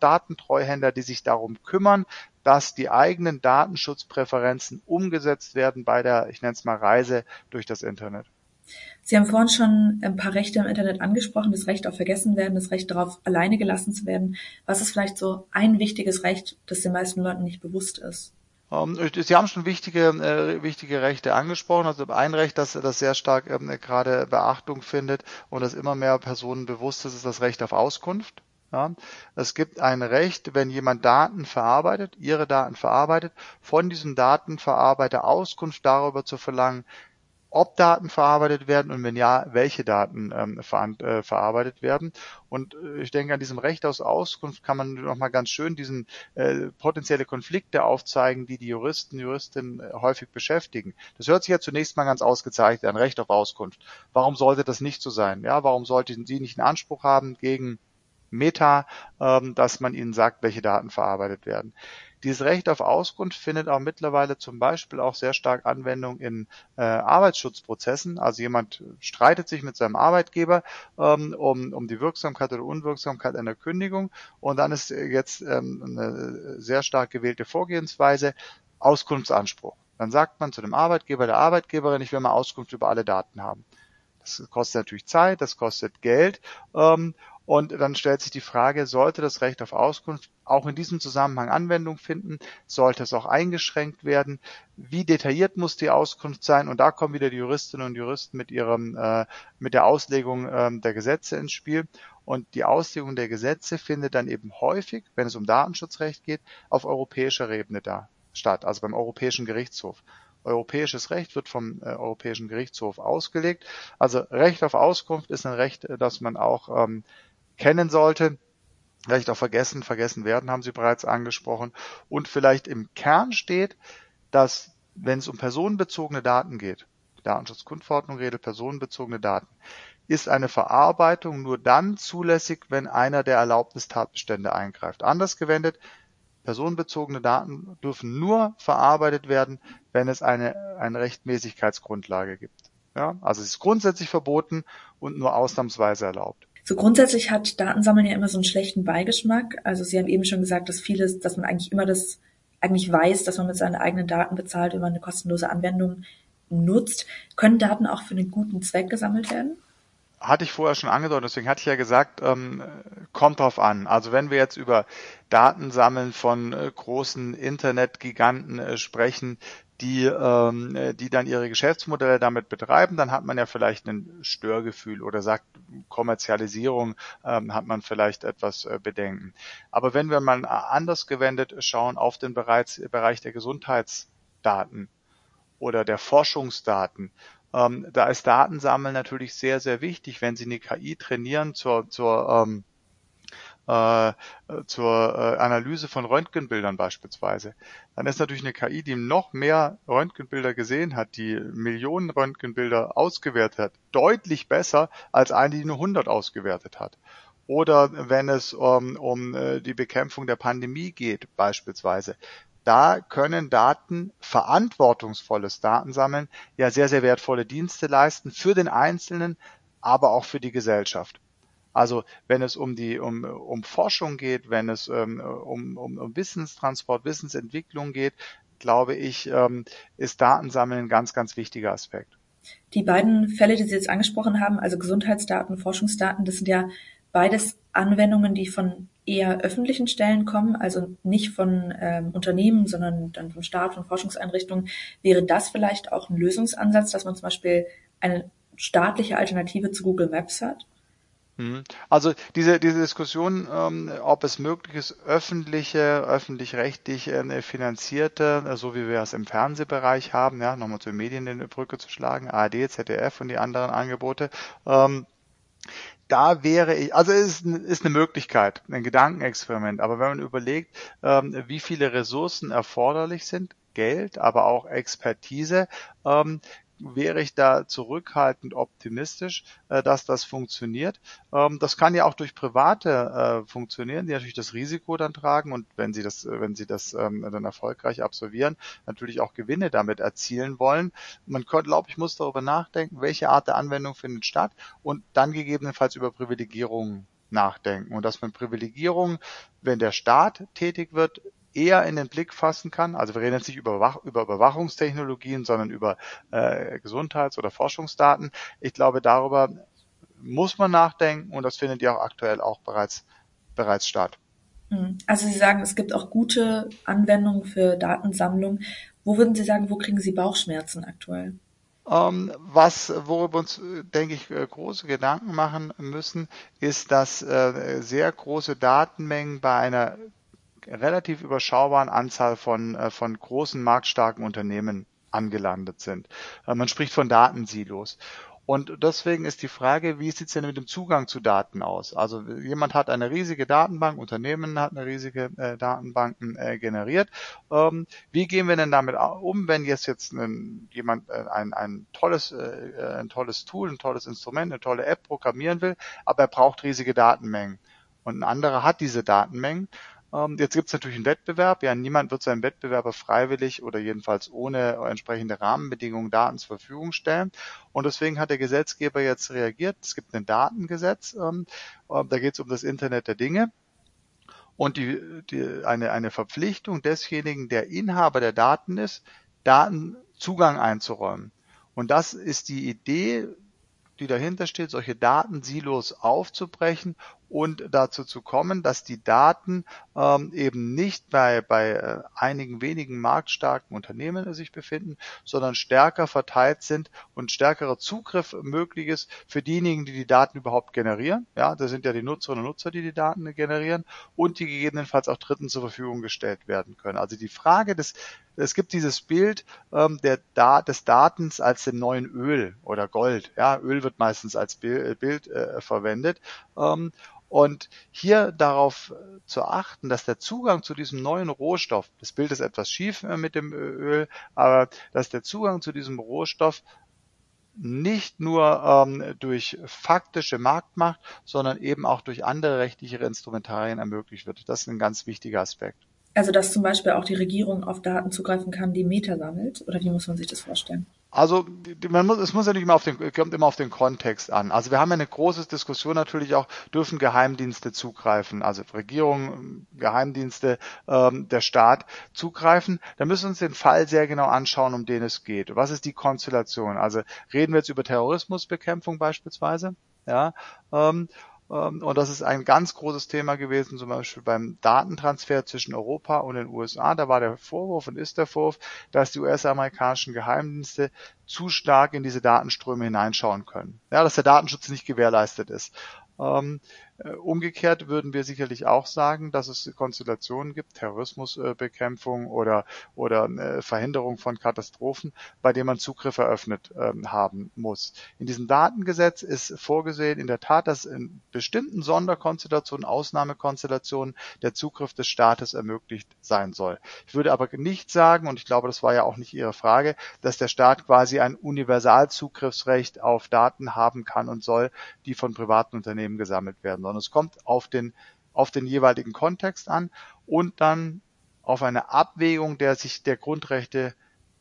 Datentreuhänder, die sich darum kümmern, dass die eigenen Datenschutzpräferenzen umgesetzt werden bei der, ich nenne es mal Reise durch das Internet. Sie haben vorhin schon ein paar Rechte im Internet angesprochen, das Recht auf Vergessenwerden, das Recht darauf, alleine gelassen zu werden. Was ist vielleicht so ein wichtiges Recht, das den meisten Leuten nicht bewusst ist? Ähm, Sie haben schon wichtige, äh, wichtige Rechte angesprochen. Also ein Recht, das, das sehr stark ähm, gerade Beachtung findet und das immer mehr Personen bewusst ist, ist das Recht auf Auskunft. Ja, es gibt ein Recht, wenn jemand Daten verarbeitet, ihre Daten verarbeitet, von diesem Datenverarbeiter Auskunft darüber zu verlangen, ob Daten verarbeitet werden und wenn ja, welche Daten ähm, ver äh, verarbeitet werden. Und äh, ich denke, an diesem Recht aus Auskunft kann man nochmal ganz schön diesen äh, potenzielle Konflikte aufzeigen, die die Juristen, Juristinnen äh, häufig beschäftigen. Das hört sich ja zunächst mal ganz ausgezeichnet an, Recht auf Auskunft. Warum sollte das nicht so sein? Ja, warum sollten Sie nicht einen Anspruch haben gegen Meta, ähm, dass man ihnen sagt, welche Daten verarbeitet werden? Dieses Recht auf Auskunft findet auch mittlerweile zum Beispiel auch sehr stark Anwendung in äh, Arbeitsschutzprozessen. Also jemand streitet sich mit seinem Arbeitgeber ähm, um, um die Wirksamkeit oder Unwirksamkeit einer Kündigung und dann ist jetzt ähm, eine sehr stark gewählte Vorgehensweise Auskunftsanspruch. Dann sagt man zu dem Arbeitgeber, der Arbeitgeberin, ich will mal Auskunft über alle Daten haben. Das kostet natürlich Zeit, das kostet Geld ähm, und dann stellt sich die Frage, sollte das Recht auf Auskunft auch in diesem Zusammenhang Anwendung finden? Sollte es auch eingeschränkt werden? Wie detailliert muss die Auskunft sein? Und da kommen wieder die Juristinnen und Juristen mit ihrem, äh, mit der Auslegung äh, der Gesetze ins Spiel. Und die Auslegung der Gesetze findet dann eben häufig, wenn es um Datenschutzrecht geht, auf europäischer Ebene da statt, also beim Europäischen Gerichtshof. Europäisches Recht wird vom äh, Europäischen Gerichtshof ausgelegt. Also Recht auf Auskunft ist ein Recht, äh, das man auch ähm, kennen sollte. Vielleicht auch vergessen, vergessen werden, haben Sie bereits angesprochen. Und vielleicht im Kern steht, dass wenn es um personenbezogene Daten geht, Datenschutzgrundverordnung redet personenbezogene Daten, ist eine Verarbeitung nur dann zulässig, wenn einer der Erlaubnistatbestände eingreift. Anders gewendet, personenbezogene Daten dürfen nur verarbeitet werden, wenn es eine, eine Rechtmäßigkeitsgrundlage gibt. Ja, also es ist grundsätzlich verboten und nur ausnahmsweise erlaubt. So grundsätzlich hat Datensammeln ja immer so einen schlechten Beigeschmack. Also Sie haben eben schon gesagt, dass vieles, dass man eigentlich immer das eigentlich weiß, dass man mit seinen eigenen Daten bezahlt, wenn man eine kostenlose Anwendung nutzt. Können Daten auch für einen guten Zweck gesammelt werden? hatte ich vorher schon angedeutet, deswegen hatte ich ja gesagt, ähm, kommt drauf an. Also wenn wir jetzt über Datensammeln von äh, großen Internetgiganten äh, sprechen, die, ähm, die dann ihre Geschäftsmodelle damit betreiben, dann hat man ja vielleicht ein Störgefühl oder sagt Kommerzialisierung ähm, hat man vielleicht etwas äh, Bedenken. Aber wenn wir mal anders gewendet schauen auf den Bereich, Bereich der Gesundheitsdaten oder der Forschungsdaten, ähm, da ist Datensammeln natürlich sehr, sehr wichtig, wenn Sie eine KI trainieren zur, zur ähm, äh, zur äh, Analyse von Röntgenbildern beispielsweise, dann ist natürlich eine KI, die noch mehr Röntgenbilder gesehen hat, die Millionen Röntgenbilder ausgewertet hat, deutlich besser als eine, die nur 100 ausgewertet hat. Oder wenn es um, um äh, die Bekämpfung der Pandemie geht beispielsweise, da können Daten, verantwortungsvolles Datensammeln, ja sehr, sehr wertvolle Dienste leisten für den Einzelnen, aber auch für die Gesellschaft. Also wenn es um die um, um Forschung geht, wenn es ähm, um, um, um Wissenstransport, Wissensentwicklung geht, glaube ich, ähm, ist Datensammeln ein ganz, ganz wichtiger Aspekt. Die beiden Fälle, die Sie jetzt angesprochen haben, also Gesundheitsdaten, Forschungsdaten, das sind ja beides Anwendungen, die von eher öffentlichen Stellen kommen, also nicht von ähm, Unternehmen, sondern dann vom Staat, von Forschungseinrichtungen. Wäre das vielleicht auch ein Lösungsansatz, dass man zum Beispiel eine staatliche Alternative zu Google Maps hat? Mhm. Also diese, diese Diskussion, ähm, ob es möglich ist, öffentliche, öffentlich-rechtlich äh, finanzierte, äh, so wie wir es im Fernsehbereich haben, ja, nochmal zu Medien in die Brücke zu schlagen, ARD, ZDF und die anderen Angebote, ähm, da wäre ich, also es ist, ist eine Möglichkeit, ein Gedankenexperiment, aber wenn man überlegt, ähm, wie viele Ressourcen erforderlich sind, Geld, aber auch Expertise, ähm, wäre ich da zurückhaltend optimistisch, äh, dass das funktioniert. Ähm, das kann ja auch durch Private äh, funktionieren, die natürlich das Risiko dann tragen und wenn sie das, wenn sie das ähm, dann erfolgreich absolvieren, natürlich auch Gewinne damit erzielen wollen. Man könnte, glaube ich, muss darüber nachdenken, welche Art der Anwendung findet statt und dann gegebenenfalls über Privilegierungen nachdenken und dass man Privilegierungen, wenn der Staat tätig wird, eher in den Blick fassen kann. Also wir reden jetzt nicht über, Überwach über Überwachungstechnologien, sondern über äh, Gesundheits- oder Forschungsdaten. Ich glaube, darüber muss man nachdenken und das findet ja auch aktuell auch bereits, bereits statt. Hm. Also Sie sagen, es gibt auch gute Anwendungen für Datensammlung. Wo würden Sie sagen, wo kriegen Sie Bauchschmerzen aktuell? Ähm, was, worüber uns, denke ich, äh, große Gedanken machen müssen, ist, dass äh, sehr große Datenmengen bei einer relativ überschaubaren Anzahl von, äh, von großen marktstarken Unternehmen angelandet sind. Äh, man spricht von Datensilos. Und deswegen ist die Frage, wie sieht es denn mit dem Zugang zu Daten aus? Also jemand hat eine riesige Datenbank, Unternehmen hat eine riesige äh, Datenbanken äh, generiert. Ähm, wie gehen wir denn damit um, wenn jetzt jetzt ein, jemand äh, ein, ein tolles äh, ein tolles Tool, ein tolles Instrument, eine tolle App programmieren will, aber er braucht riesige Datenmengen und ein anderer hat diese Datenmengen jetzt gibt es natürlich einen Wettbewerb. Ja, niemand wird seinem Wettbewerber freiwillig oder jedenfalls ohne entsprechende Rahmenbedingungen Daten zur Verfügung stellen. Und deswegen hat der Gesetzgeber jetzt reagiert. Es gibt ein Datengesetz. Ähm, äh, da geht es um das Internet der Dinge. Und die, die, eine, eine Verpflichtung desjenigen, der Inhaber der Daten ist, Datenzugang einzuräumen. Und das ist die Idee, die dahinter steht, solche Datensilos aufzubrechen und dazu zu kommen, dass die Daten ähm, eben nicht bei, bei äh, einigen wenigen marktstarken Unternehmen sich befinden, sondern stärker verteilt sind und stärkerer Zugriff möglich ist für diejenigen, die die Daten überhaupt generieren. Ja, das sind ja die Nutzerinnen und Nutzer, die die Daten generieren und die gegebenenfalls auch Dritten zur Verfügung gestellt werden können. Also die Frage des es gibt dieses Bild ähm, der da des Datens als den neuen Öl oder Gold. Ja, Öl wird meistens als Bild, Bild äh, verwendet. Ähm, und hier darauf zu achten, dass der Zugang zu diesem neuen Rohstoff, das Bild ist etwas schief äh, mit dem Öl, aber dass der Zugang zu diesem Rohstoff nicht nur ähm, durch faktische Marktmacht, sondern eben auch durch andere rechtliche Instrumentarien ermöglicht wird. Das ist ein ganz wichtiger Aspekt. Also dass zum Beispiel auch die Regierung auf Daten zugreifen kann, die Meta sammelt? Oder wie muss man sich das vorstellen? Also man muss, es muss ja nicht immer auf den, kommt immer auf den Kontext an. Also wir haben eine große Diskussion natürlich auch, dürfen Geheimdienste zugreifen, also Regierung, Geheimdienste, ähm, der Staat zugreifen. Da müssen wir uns den Fall sehr genau anschauen, um den es geht. Was ist die Konstellation? Also reden wir jetzt über Terrorismusbekämpfung beispielsweise? Ja, ähm, und das ist ein ganz großes Thema gewesen, zum Beispiel beim Datentransfer zwischen Europa und den USA. Da war der Vorwurf und ist der Vorwurf, dass die US-amerikanischen Geheimdienste zu stark in diese Datenströme hineinschauen können. Ja, dass der Datenschutz nicht gewährleistet ist. Äh, umgekehrt würden wir sicherlich auch sagen, dass es Konstellationen gibt, Terrorismusbekämpfung oder, oder äh, Verhinderung von Katastrophen, bei denen man Zugriff eröffnet ähm, haben muss. In diesem Datengesetz ist vorgesehen in der Tat, dass in bestimmten Sonderkonstellationen, Ausnahmekonstellationen der Zugriff des Staates ermöglicht sein soll. Ich würde aber nicht sagen, und ich glaube, das war ja auch nicht Ihre Frage, dass der Staat quasi ein Universalzugriffsrecht auf Daten haben kann und soll, die von privaten Unternehmen gesammelt werden sondern es kommt auf den, auf den jeweiligen Kontext an und dann auf eine Abwägung der sich der Grundrechte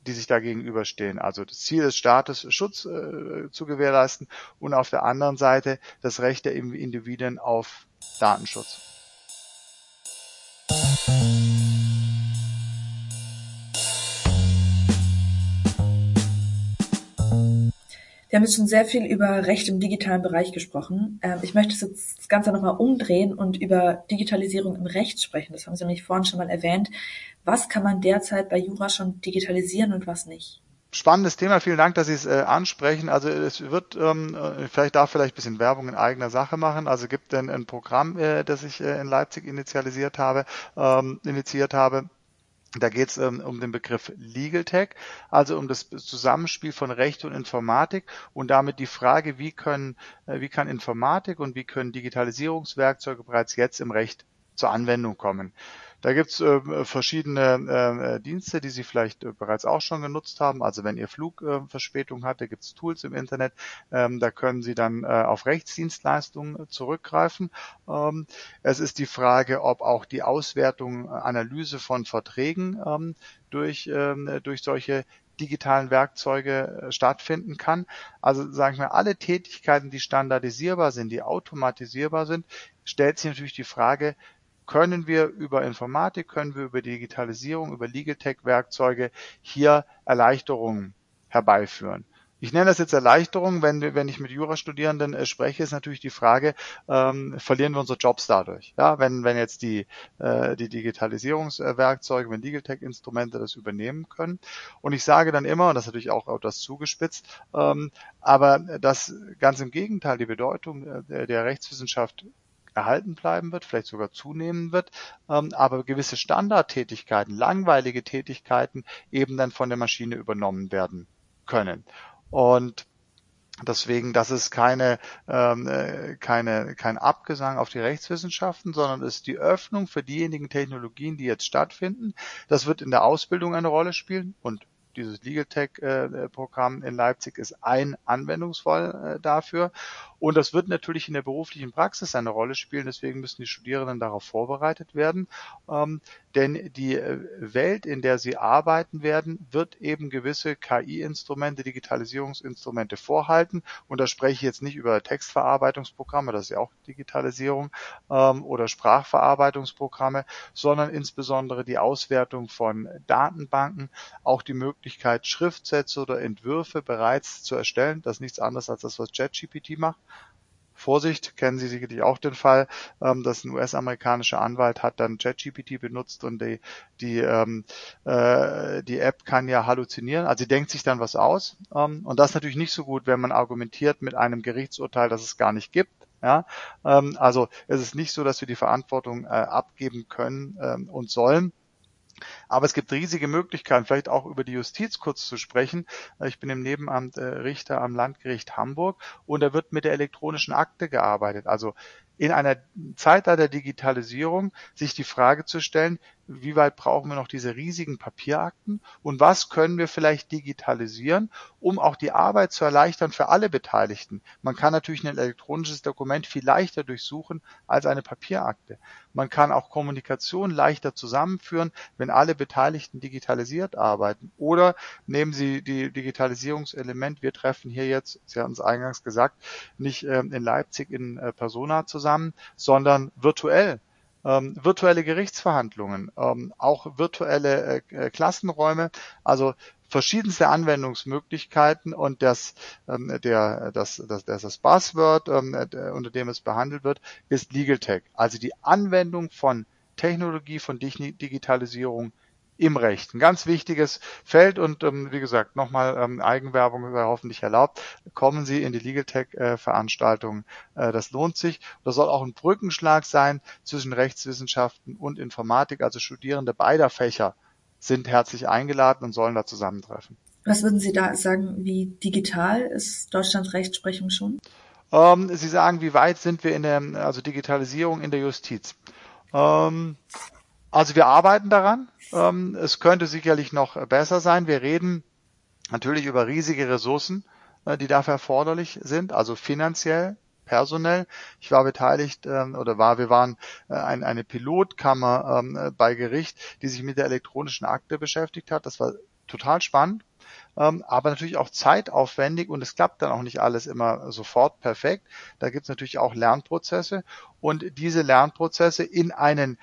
die sich da gegenüberstehen. Also das Ziel des Staates, Schutz äh, zu gewährleisten und auf der anderen Seite das Recht der Individuen auf Datenschutz. Wir haben jetzt schon sehr viel über Recht im digitalen Bereich gesprochen. Ähm, ich möchte jetzt das Ganze nochmal umdrehen und über Digitalisierung im Recht sprechen. Das haben Sie nämlich vorhin schon mal erwähnt. Was kann man derzeit bei Jura schon digitalisieren und was nicht? Spannendes Thema, vielen Dank, dass Sie es äh, ansprechen. Also es wird, ähm, äh, vielleicht darf vielleicht ein bisschen Werbung in eigener Sache machen. Also gibt ein, ein Programm, äh, das ich äh, in Leipzig initialisiert habe, ähm, initiiert habe da geht es ähm, um den Begriff Legal Tech, also um das Zusammenspiel von Recht und Informatik und damit die Frage, wie können, äh, wie kann Informatik und wie können Digitalisierungswerkzeuge bereits jetzt im Recht zur Anwendung kommen. Da gibt's äh, verschiedene äh, Dienste, die Sie vielleicht äh, bereits auch schon genutzt haben. Also wenn Ihr Flug äh, Verspätung hatte, gibt's Tools im Internet. Ähm, da können Sie dann äh, auf Rechtsdienstleistungen zurückgreifen. Ähm, es ist die Frage, ob auch die Auswertung, äh, Analyse von Verträgen ähm, durch, ähm, durch solche digitalen Werkzeuge äh, stattfinden kann. Also sagen wir, alle Tätigkeiten, die standardisierbar sind, die automatisierbar sind, stellt sich natürlich die Frage, können wir über Informatik, können wir über Digitalisierung, über Legal Tech Werkzeuge hier Erleichterungen herbeiführen. Ich nenne das jetzt Erleichterung, wenn, wenn ich mit Jurastudierenden äh, spreche, ist natürlich die Frage, ähm, verlieren wir unsere Jobs dadurch? Ja, wenn, wenn jetzt die, äh, die Digitalisierungswerkzeuge, wenn Legal Tech Instrumente das übernehmen können. Und ich sage dann immer, und das ist natürlich auch etwas zugespitzt, ähm, aber das ganz im Gegenteil, die Bedeutung äh, der Rechtswissenschaft erhalten bleiben wird, vielleicht sogar zunehmen wird, ähm, aber gewisse Standardtätigkeiten, langweilige Tätigkeiten eben dann von der Maschine übernommen werden können. Und Deswegen, das ist keine, ähm, äh, keine, kein Abgesang auf die Rechtswissenschaften, sondern es ist die Öffnung für diejenigen Technologien, die jetzt stattfinden. Das wird in der Ausbildung eine Rolle spielen und dieses Legal Tech äh, Programm in Leipzig ist ein Anwendungsfall äh, dafür. Und das wird natürlich in der beruflichen Praxis eine Rolle spielen. Deswegen müssen die Studierenden darauf vorbereitet werden. Denn die äh, Welt, in der sie arbeiten werden, wird eben gewisse KI-Instrumente, Digitalisierungsinstrumente vorhalten. Und da spreche ich jetzt nicht über Textverarbeitungsprogramme, das ist ja auch Digitalisierung, ähm, oder Sprachverarbeitungsprogramme, sondern insbesondere die Auswertung von Datenbanken, auch die Möglichkeit, Schriftsätze oder Entwürfe bereits zu erstellen. Das ist nichts anderes als das, was ChatGPT macht. Vorsicht, kennen Sie sicherlich auch den Fall, ähm, dass ein US-amerikanischer Anwalt hat dann ChatGPT benutzt und die, die, ähm, äh, die App kann ja halluzinieren, also sie denkt sich dann was aus. Ähm, und das ist natürlich nicht so gut, wenn man argumentiert mit einem Gerichtsurteil, das es gar nicht gibt. Ja, ähm, also es ist nicht so, dass wir die Verantwortung äh, abgeben können ähm, und sollen. Aber es gibt riesige Möglichkeiten, vielleicht auch über die Justiz kurz zu sprechen. Ich bin im Nebenamt äh, Richter am Landgericht Hamburg und da wird mit der elektronischen Akte gearbeitet. Also in einer Zeitalter der Digitalisierung sich die Frage zu stellen, wie weit brauchen wir noch diese riesigen Papierakten und was können wir vielleicht digitalisieren, um auch die Arbeit zu erleichtern für alle Beteiligten. Man kann natürlich ein elektronisches Dokument viel leichter durchsuchen als eine Papierakte. Man kann auch Kommunikation leichter zusammenführen, wenn alle Beteiligten digitalisiert arbeiten. Oder nehmen Sie die Digitalisierungselement, wir treffen hier jetzt, Sie hatten es eingangs gesagt, nicht ähm, in Leipzig in äh, Persona zusammen, sondern virtuell ähm, virtuelle Gerichtsverhandlungen, ähm, auch virtuelle äh, Klassenräume, also verschiedenste Anwendungsmöglichkeiten und das, ähm, der, das, das, das, das Buzzword, ähm, unter dem es behandelt wird, ist Legal Tech, also die Anwendung von Technologie, von Digitalisierung im Recht. Ein ganz wichtiges Feld und ähm, wie gesagt, nochmal ähm, Eigenwerbung sei hoffentlich erlaubt. Kommen Sie in die Legal Tech äh. Äh, das lohnt sich. Das soll auch ein Brückenschlag sein zwischen Rechtswissenschaften und Informatik. Also Studierende beider Fächer sind herzlich eingeladen und sollen da zusammentreffen. Was würden Sie da sagen, wie digital ist Deutschland Rechtsprechung schon? Ähm, Sie sagen, wie weit sind wir in der also Digitalisierung in der Justiz? Ähm, also wir arbeiten daran. Ähm, es könnte sicherlich noch besser sein. Wir reden natürlich über riesige Ressourcen, äh, die dafür erforderlich sind, also finanziell personell. Ich war beteiligt ähm, oder war, wir waren äh, ein, eine Pilotkammer ähm, äh, bei Gericht, die sich mit der elektronischen Akte beschäftigt hat. Das war total spannend, ähm, aber natürlich auch zeitaufwendig und es klappt dann auch nicht alles immer sofort perfekt. Da gibt es natürlich auch Lernprozesse und diese Lernprozesse in einen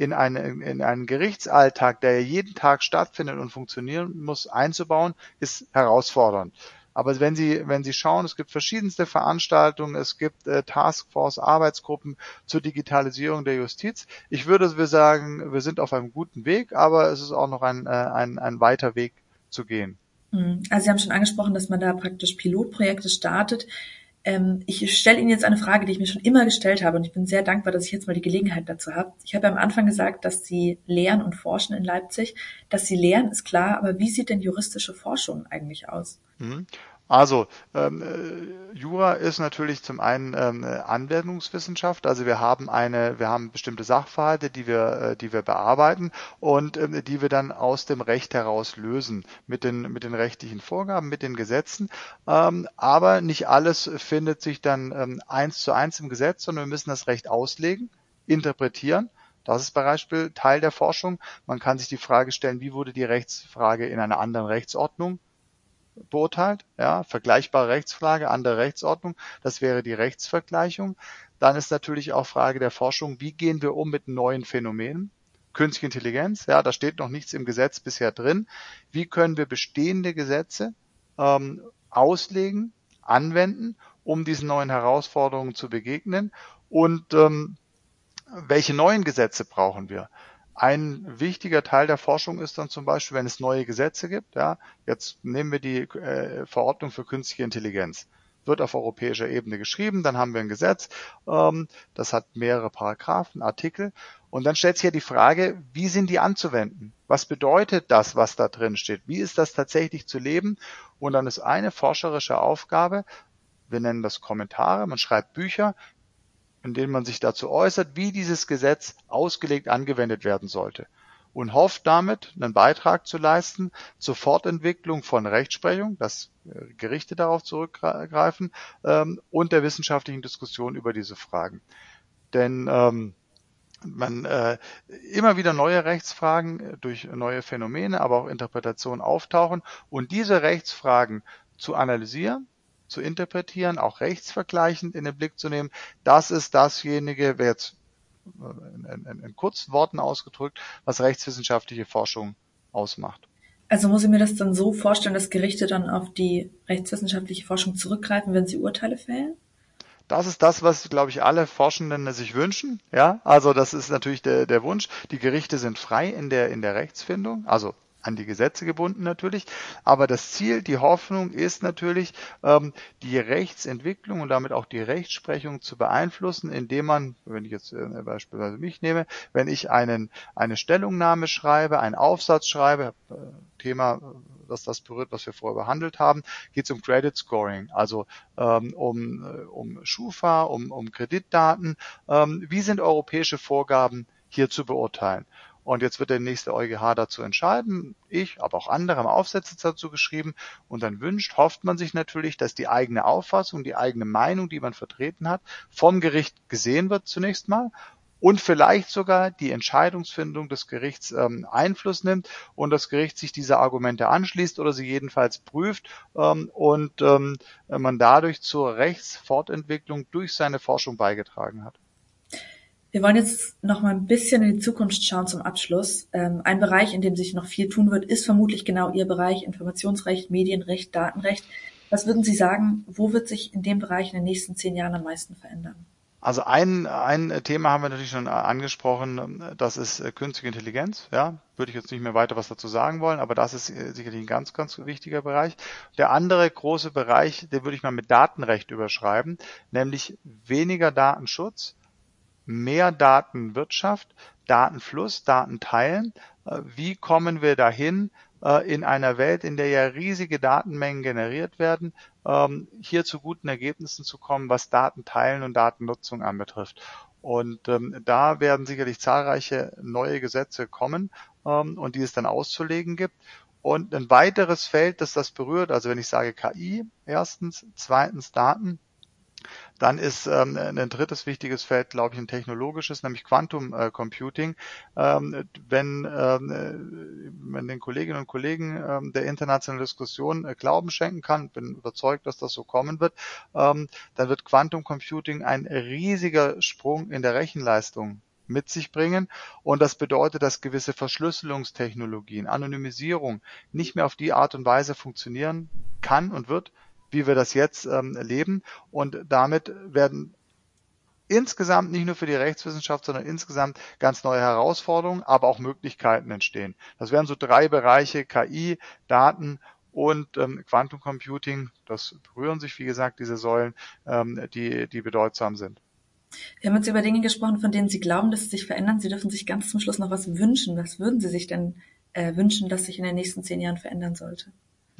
in einen, in einen Gerichtsalltag, der ja jeden Tag stattfindet und funktionieren muss, einzubauen, ist herausfordernd. Aber wenn Sie, wenn Sie schauen, es gibt verschiedenste Veranstaltungen, es gibt äh, Taskforce, Arbeitsgruppen zur Digitalisierung der Justiz. Ich würde sagen, wir sind auf einem guten Weg, aber es ist auch noch ein, äh, ein, ein weiter Weg zu gehen. Hm. Also Sie haben schon angesprochen, dass man da praktisch Pilotprojekte startet. Ähm, ich stelle Ihnen jetzt eine Frage, die ich mir schon immer gestellt habe und ich bin sehr dankbar, dass ich jetzt mal die Gelegenheit dazu habe. Ich habe am Anfang gesagt, dass Sie lehren und forschen in Leipzig. Dass Sie lehren, ist klar, aber wie sieht denn juristische Forschung eigentlich aus? Mhm. Also ähm, äh, Jura ist natürlich zum einen ähm, Anwendungswissenschaft. Also wir haben eine, wir haben bestimmte Sachverhalte, die wir, äh, die wir bearbeiten und ähm, die wir dann aus dem Recht heraus lösen mit den mit den rechtlichen Vorgaben, mit den Gesetzen. Ähm, aber nicht alles findet sich dann ähm, eins zu eins im Gesetz, sondern wir müssen das Recht auslegen, interpretieren. Das ist Beispiel Teil der Forschung. Man kann sich die Frage stellen, wie wurde die Rechtsfrage in einer anderen Rechtsordnung beurteilt, ja, vergleichbare Rechtsfrage, andere Rechtsordnung, das wäre die Rechtsvergleichung. Dann ist natürlich auch Frage der Forschung, wie gehen wir um mit neuen Phänomenen? Künstliche Intelligenz, ja, da steht noch nichts im Gesetz bisher drin. Wie können wir bestehende Gesetze ähm, auslegen, anwenden, um diesen neuen Herausforderungen zu begegnen? Und ähm, welche neuen Gesetze brauchen wir? Ein wichtiger Teil der Forschung ist dann zum Beispiel, wenn es neue Gesetze gibt, ja, jetzt nehmen wir die äh, Verordnung für künstliche Intelligenz wird auf europäischer Ebene geschrieben, dann haben wir ein Gesetz, ähm, das hat mehrere Paragraphen, Artikel und dann stellt sich ja die Frage, wie sind die anzuwenden? Was bedeutet das, was da drin steht? Wie ist das tatsächlich zu leben? Und dann ist eine forscherische Aufgabe, wir nennen das Kommentare, man schreibt Bücher, in denen man sich dazu äußert, wie dieses Gesetz ausgelegt angewendet werden sollte und hofft damit einen Beitrag zu leisten zur Fortentwicklung von Rechtsprechung, dass äh, Gerichte darauf zurückgreifen ähm, und der wissenschaftlichen Diskussion über diese Fragen. Denn ähm, man äh, immer wieder neue Rechtsfragen äh, durch neue Phänomene, aber auch Interpretationen auftauchen und diese Rechtsfragen zu analysieren, zu interpretieren, auch rechtsvergleichend in den Blick zu nehmen. Das ist dasjenige, wer jetzt in, in, in kurzen Worten ausgedrückt, was rechtswissenschaftliche Forschung ausmacht. Also muss ich mir das dann so vorstellen, dass Gerichte dann auf die rechtswissenschaftliche Forschung zurückgreifen, wenn sie Urteile fällen? Das ist das, was, glaube ich, alle Forschenden sich wünschen. Ja, also das ist natürlich der, der Wunsch. Die Gerichte sind frei in der, in der Rechtsfindung. Also an die Gesetze gebunden natürlich. Aber das Ziel, die Hoffnung ist natürlich, ähm, die Rechtsentwicklung und damit auch die Rechtsprechung zu beeinflussen, indem man, wenn ich jetzt äh, beispielsweise mich nehme, wenn ich einen, eine Stellungnahme schreibe, einen Aufsatz schreibe, äh, Thema, dass das berührt, was wir vorher behandelt haben, geht es um Credit Scoring, also ähm, um, äh, um Schufa, um, um Kreditdaten. Ähm, wie sind europäische Vorgaben hier zu beurteilen? Und jetzt wird der nächste EuGH dazu entscheiden. Ich, aber auch andere haben Aufsätze dazu geschrieben. Und dann wünscht, hofft man sich natürlich, dass die eigene Auffassung, die eigene Meinung, die man vertreten hat, vom Gericht gesehen wird zunächst mal und vielleicht sogar die Entscheidungsfindung des Gerichts ähm, Einfluss nimmt und das Gericht sich diese Argumente anschließt oder sie jedenfalls prüft ähm, und ähm, man dadurch zur Rechtsfortentwicklung durch seine Forschung beigetragen hat. Wir wollen jetzt noch mal ein bisschen in die Zukunft schauen zum Abschluss. Ähm, ein Bereich, in dem sich noch viel tun wird, ist vermutlich genau Ihr Bereich Informationsrecht, Medienrecht, Datenrecht. Was würden Sie sagen, wo wird sich in dem Bereich in den nächsten zehn Jahren am meisten verändern? Also ein, ein Thema haben wir natürlich schon angesprochen, das ist äh, künstliche Intelligenz. Ja, würde ich jetzt nicht mehr weiter was dazu sagen wollen, aber das ist äh, sicherlich ein ganz, ganz wichtiger Bereich. Der andere große Bereich, den würde ich mal mit Datenrecht überschreiben, nämlich weniger Datenschutz, mehr Datenwirtschaft, Datenfluss, Datenteilen. Äh, wie kommen wir dahin, äh, in einer Welt, in der ja riesige Datenmengen generiert werden, ähm, hier zu guten Ergebnissen zu kommen, was Datenteilen und Datennutzung anbetrifft. Und ähm, da werden sicherlich zahlreiche neue Gesetze kommen ähm, und die es dann auszulegen gibt. Und ein weiteres Feld, das das berührt, also wenn ich sage KI, erstens, zweitens Daten, Dann ist ähm, ein drittes wichtiges Feld, glaube ich, ein technologisches, nämlich Quantum äh, Computing. Ähm, wenn ähm, man den Kolleginnen und Kollegen ähm, der internationalen Diskussion äh, Glauben schenken kann, bin überzeugt, dass das so kommen wird, ähm, dann wird Quantum Computing ein riesiger Sprung in der Rechenleistung mit sich bringen. Und das bedeutet, dass gewisse Verschlüsselungstechnologien, Anonymisierung nicht mehr auf die Art und Weise funktionieren kann und wird, wie wir das jetzt ähm, erleben. Und damit werden insgesamt nicht nur für die Rechtswissenschaft, sondern insgesamt ganz neue Herausforderungen, aber auch Möglichkeiten entstehen. Das wären so drei Bereiche KI, Daten und ähm, Quantum Computing. Das berühren sich, wie gesagt, diese Säulen, ähm, die, die bedeutsam sind. Wir haben jetzt über Dinge gesprochen, von denen Sie glauben, dass sie sich verändern. Sie dürfen sich ganz zum Schluss noch was wünschen. Was würden Sie sich denn äh, wünschen, dass sich in den nächsten zehn Jahren verändern sollte?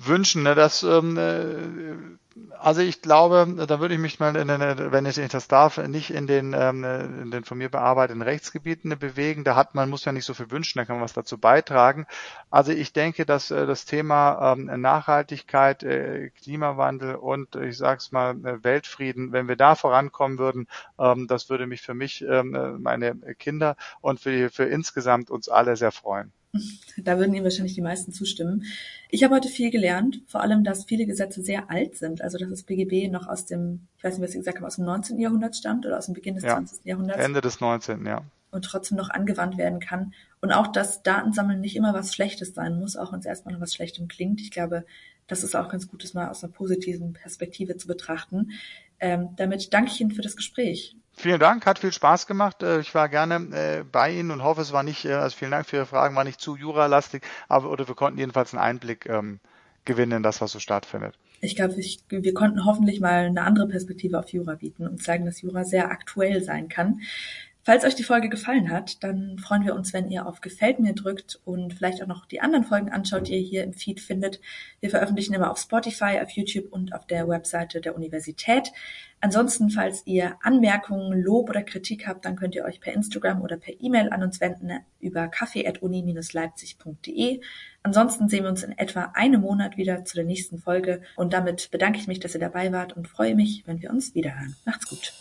Wünschen, ne, dass ähm, äh, also ich glaube, da würde ich mich mal, in, wenn ich das darf, nicht in den, ähm, in den von mir bearbeiteten Rechtsgebieten bewegen. Da hat man muss ja nicht so viel wünschen, da kann man was dazu beitragen. Also ich denke, dass äh, das Thema ähm, Nachhaltigkeit, äh, Klimawandel und ich sag's mal Weltfrieden, wenn wir da vorankommen würden, ähm, das würde mich für mich, meine Kinder und für, für insgesamt uns alle sehr freuen. Da würden Ihnen wahrscheinlich die meisten zustimmen. Ich habe heute viel gelernt, vor allem, dass viele Gesetze sehr alt sind. Also, dass das BGB noch aus dem, ich weiß nicht, was Sie gesagt haben, aus dem 19. Jahrhundert stammt oder aus dem Beginn des ja, 20. Jahrhunderts. Ende des 19. ja. Und trotzdem noch angewandt werden kann. Und auch, dass Datensammeln nicht immer was Schlechtes sein muss, auch wenn es erstmal noch was Schlechtem klingt. Ich glaube, das ist auch ganz gut, das mal aus einer positiven Perspektive zu betrachten. Ähm, damit danke ich Ihnen für das Gespräch. Vielen Dank, hat viel Spaß gemacht. Äh, ich war gerne äh, bei Ihnen und hoffe, es war nicht, äh, also vielen Dank für Ihre Fragen, war nicht zu juralastig, aber oder wir konnten jedenfalls einen Einblick ähm, gewinnen in das, was so stattfindet. Ich glaube, wir konnten hoffentlich mal eine andere Perspektive auf Jura bieten und zeigen, dass Jura sehr aktuell sein kann. Falls euch die Folge gefallen hat, dann freuen wir uns, wenn ihr auf Gefällt mir drückt und vielleicht auch noch die anderen Folgen anschaut, die ihr hier im Feed findet. Wir veröffentlichen immer auf Spotify, auf YouTube und auf der Webseite der Universität. Ansonsten, falls ihr Anmerkungen, Lob oder Kritik habt, dann könnt ihr euch per Instagram oder per E-Mail an uns wenden über kaffee.uni-leipzig.de. Ansonsten sehen wir uns in etwa einem Monat wieder zu der nächsten Folge und damit bedanke ich mich, dass ihr dabei wart und freue mich, wenn wir uns wiederhören. Macht's gut.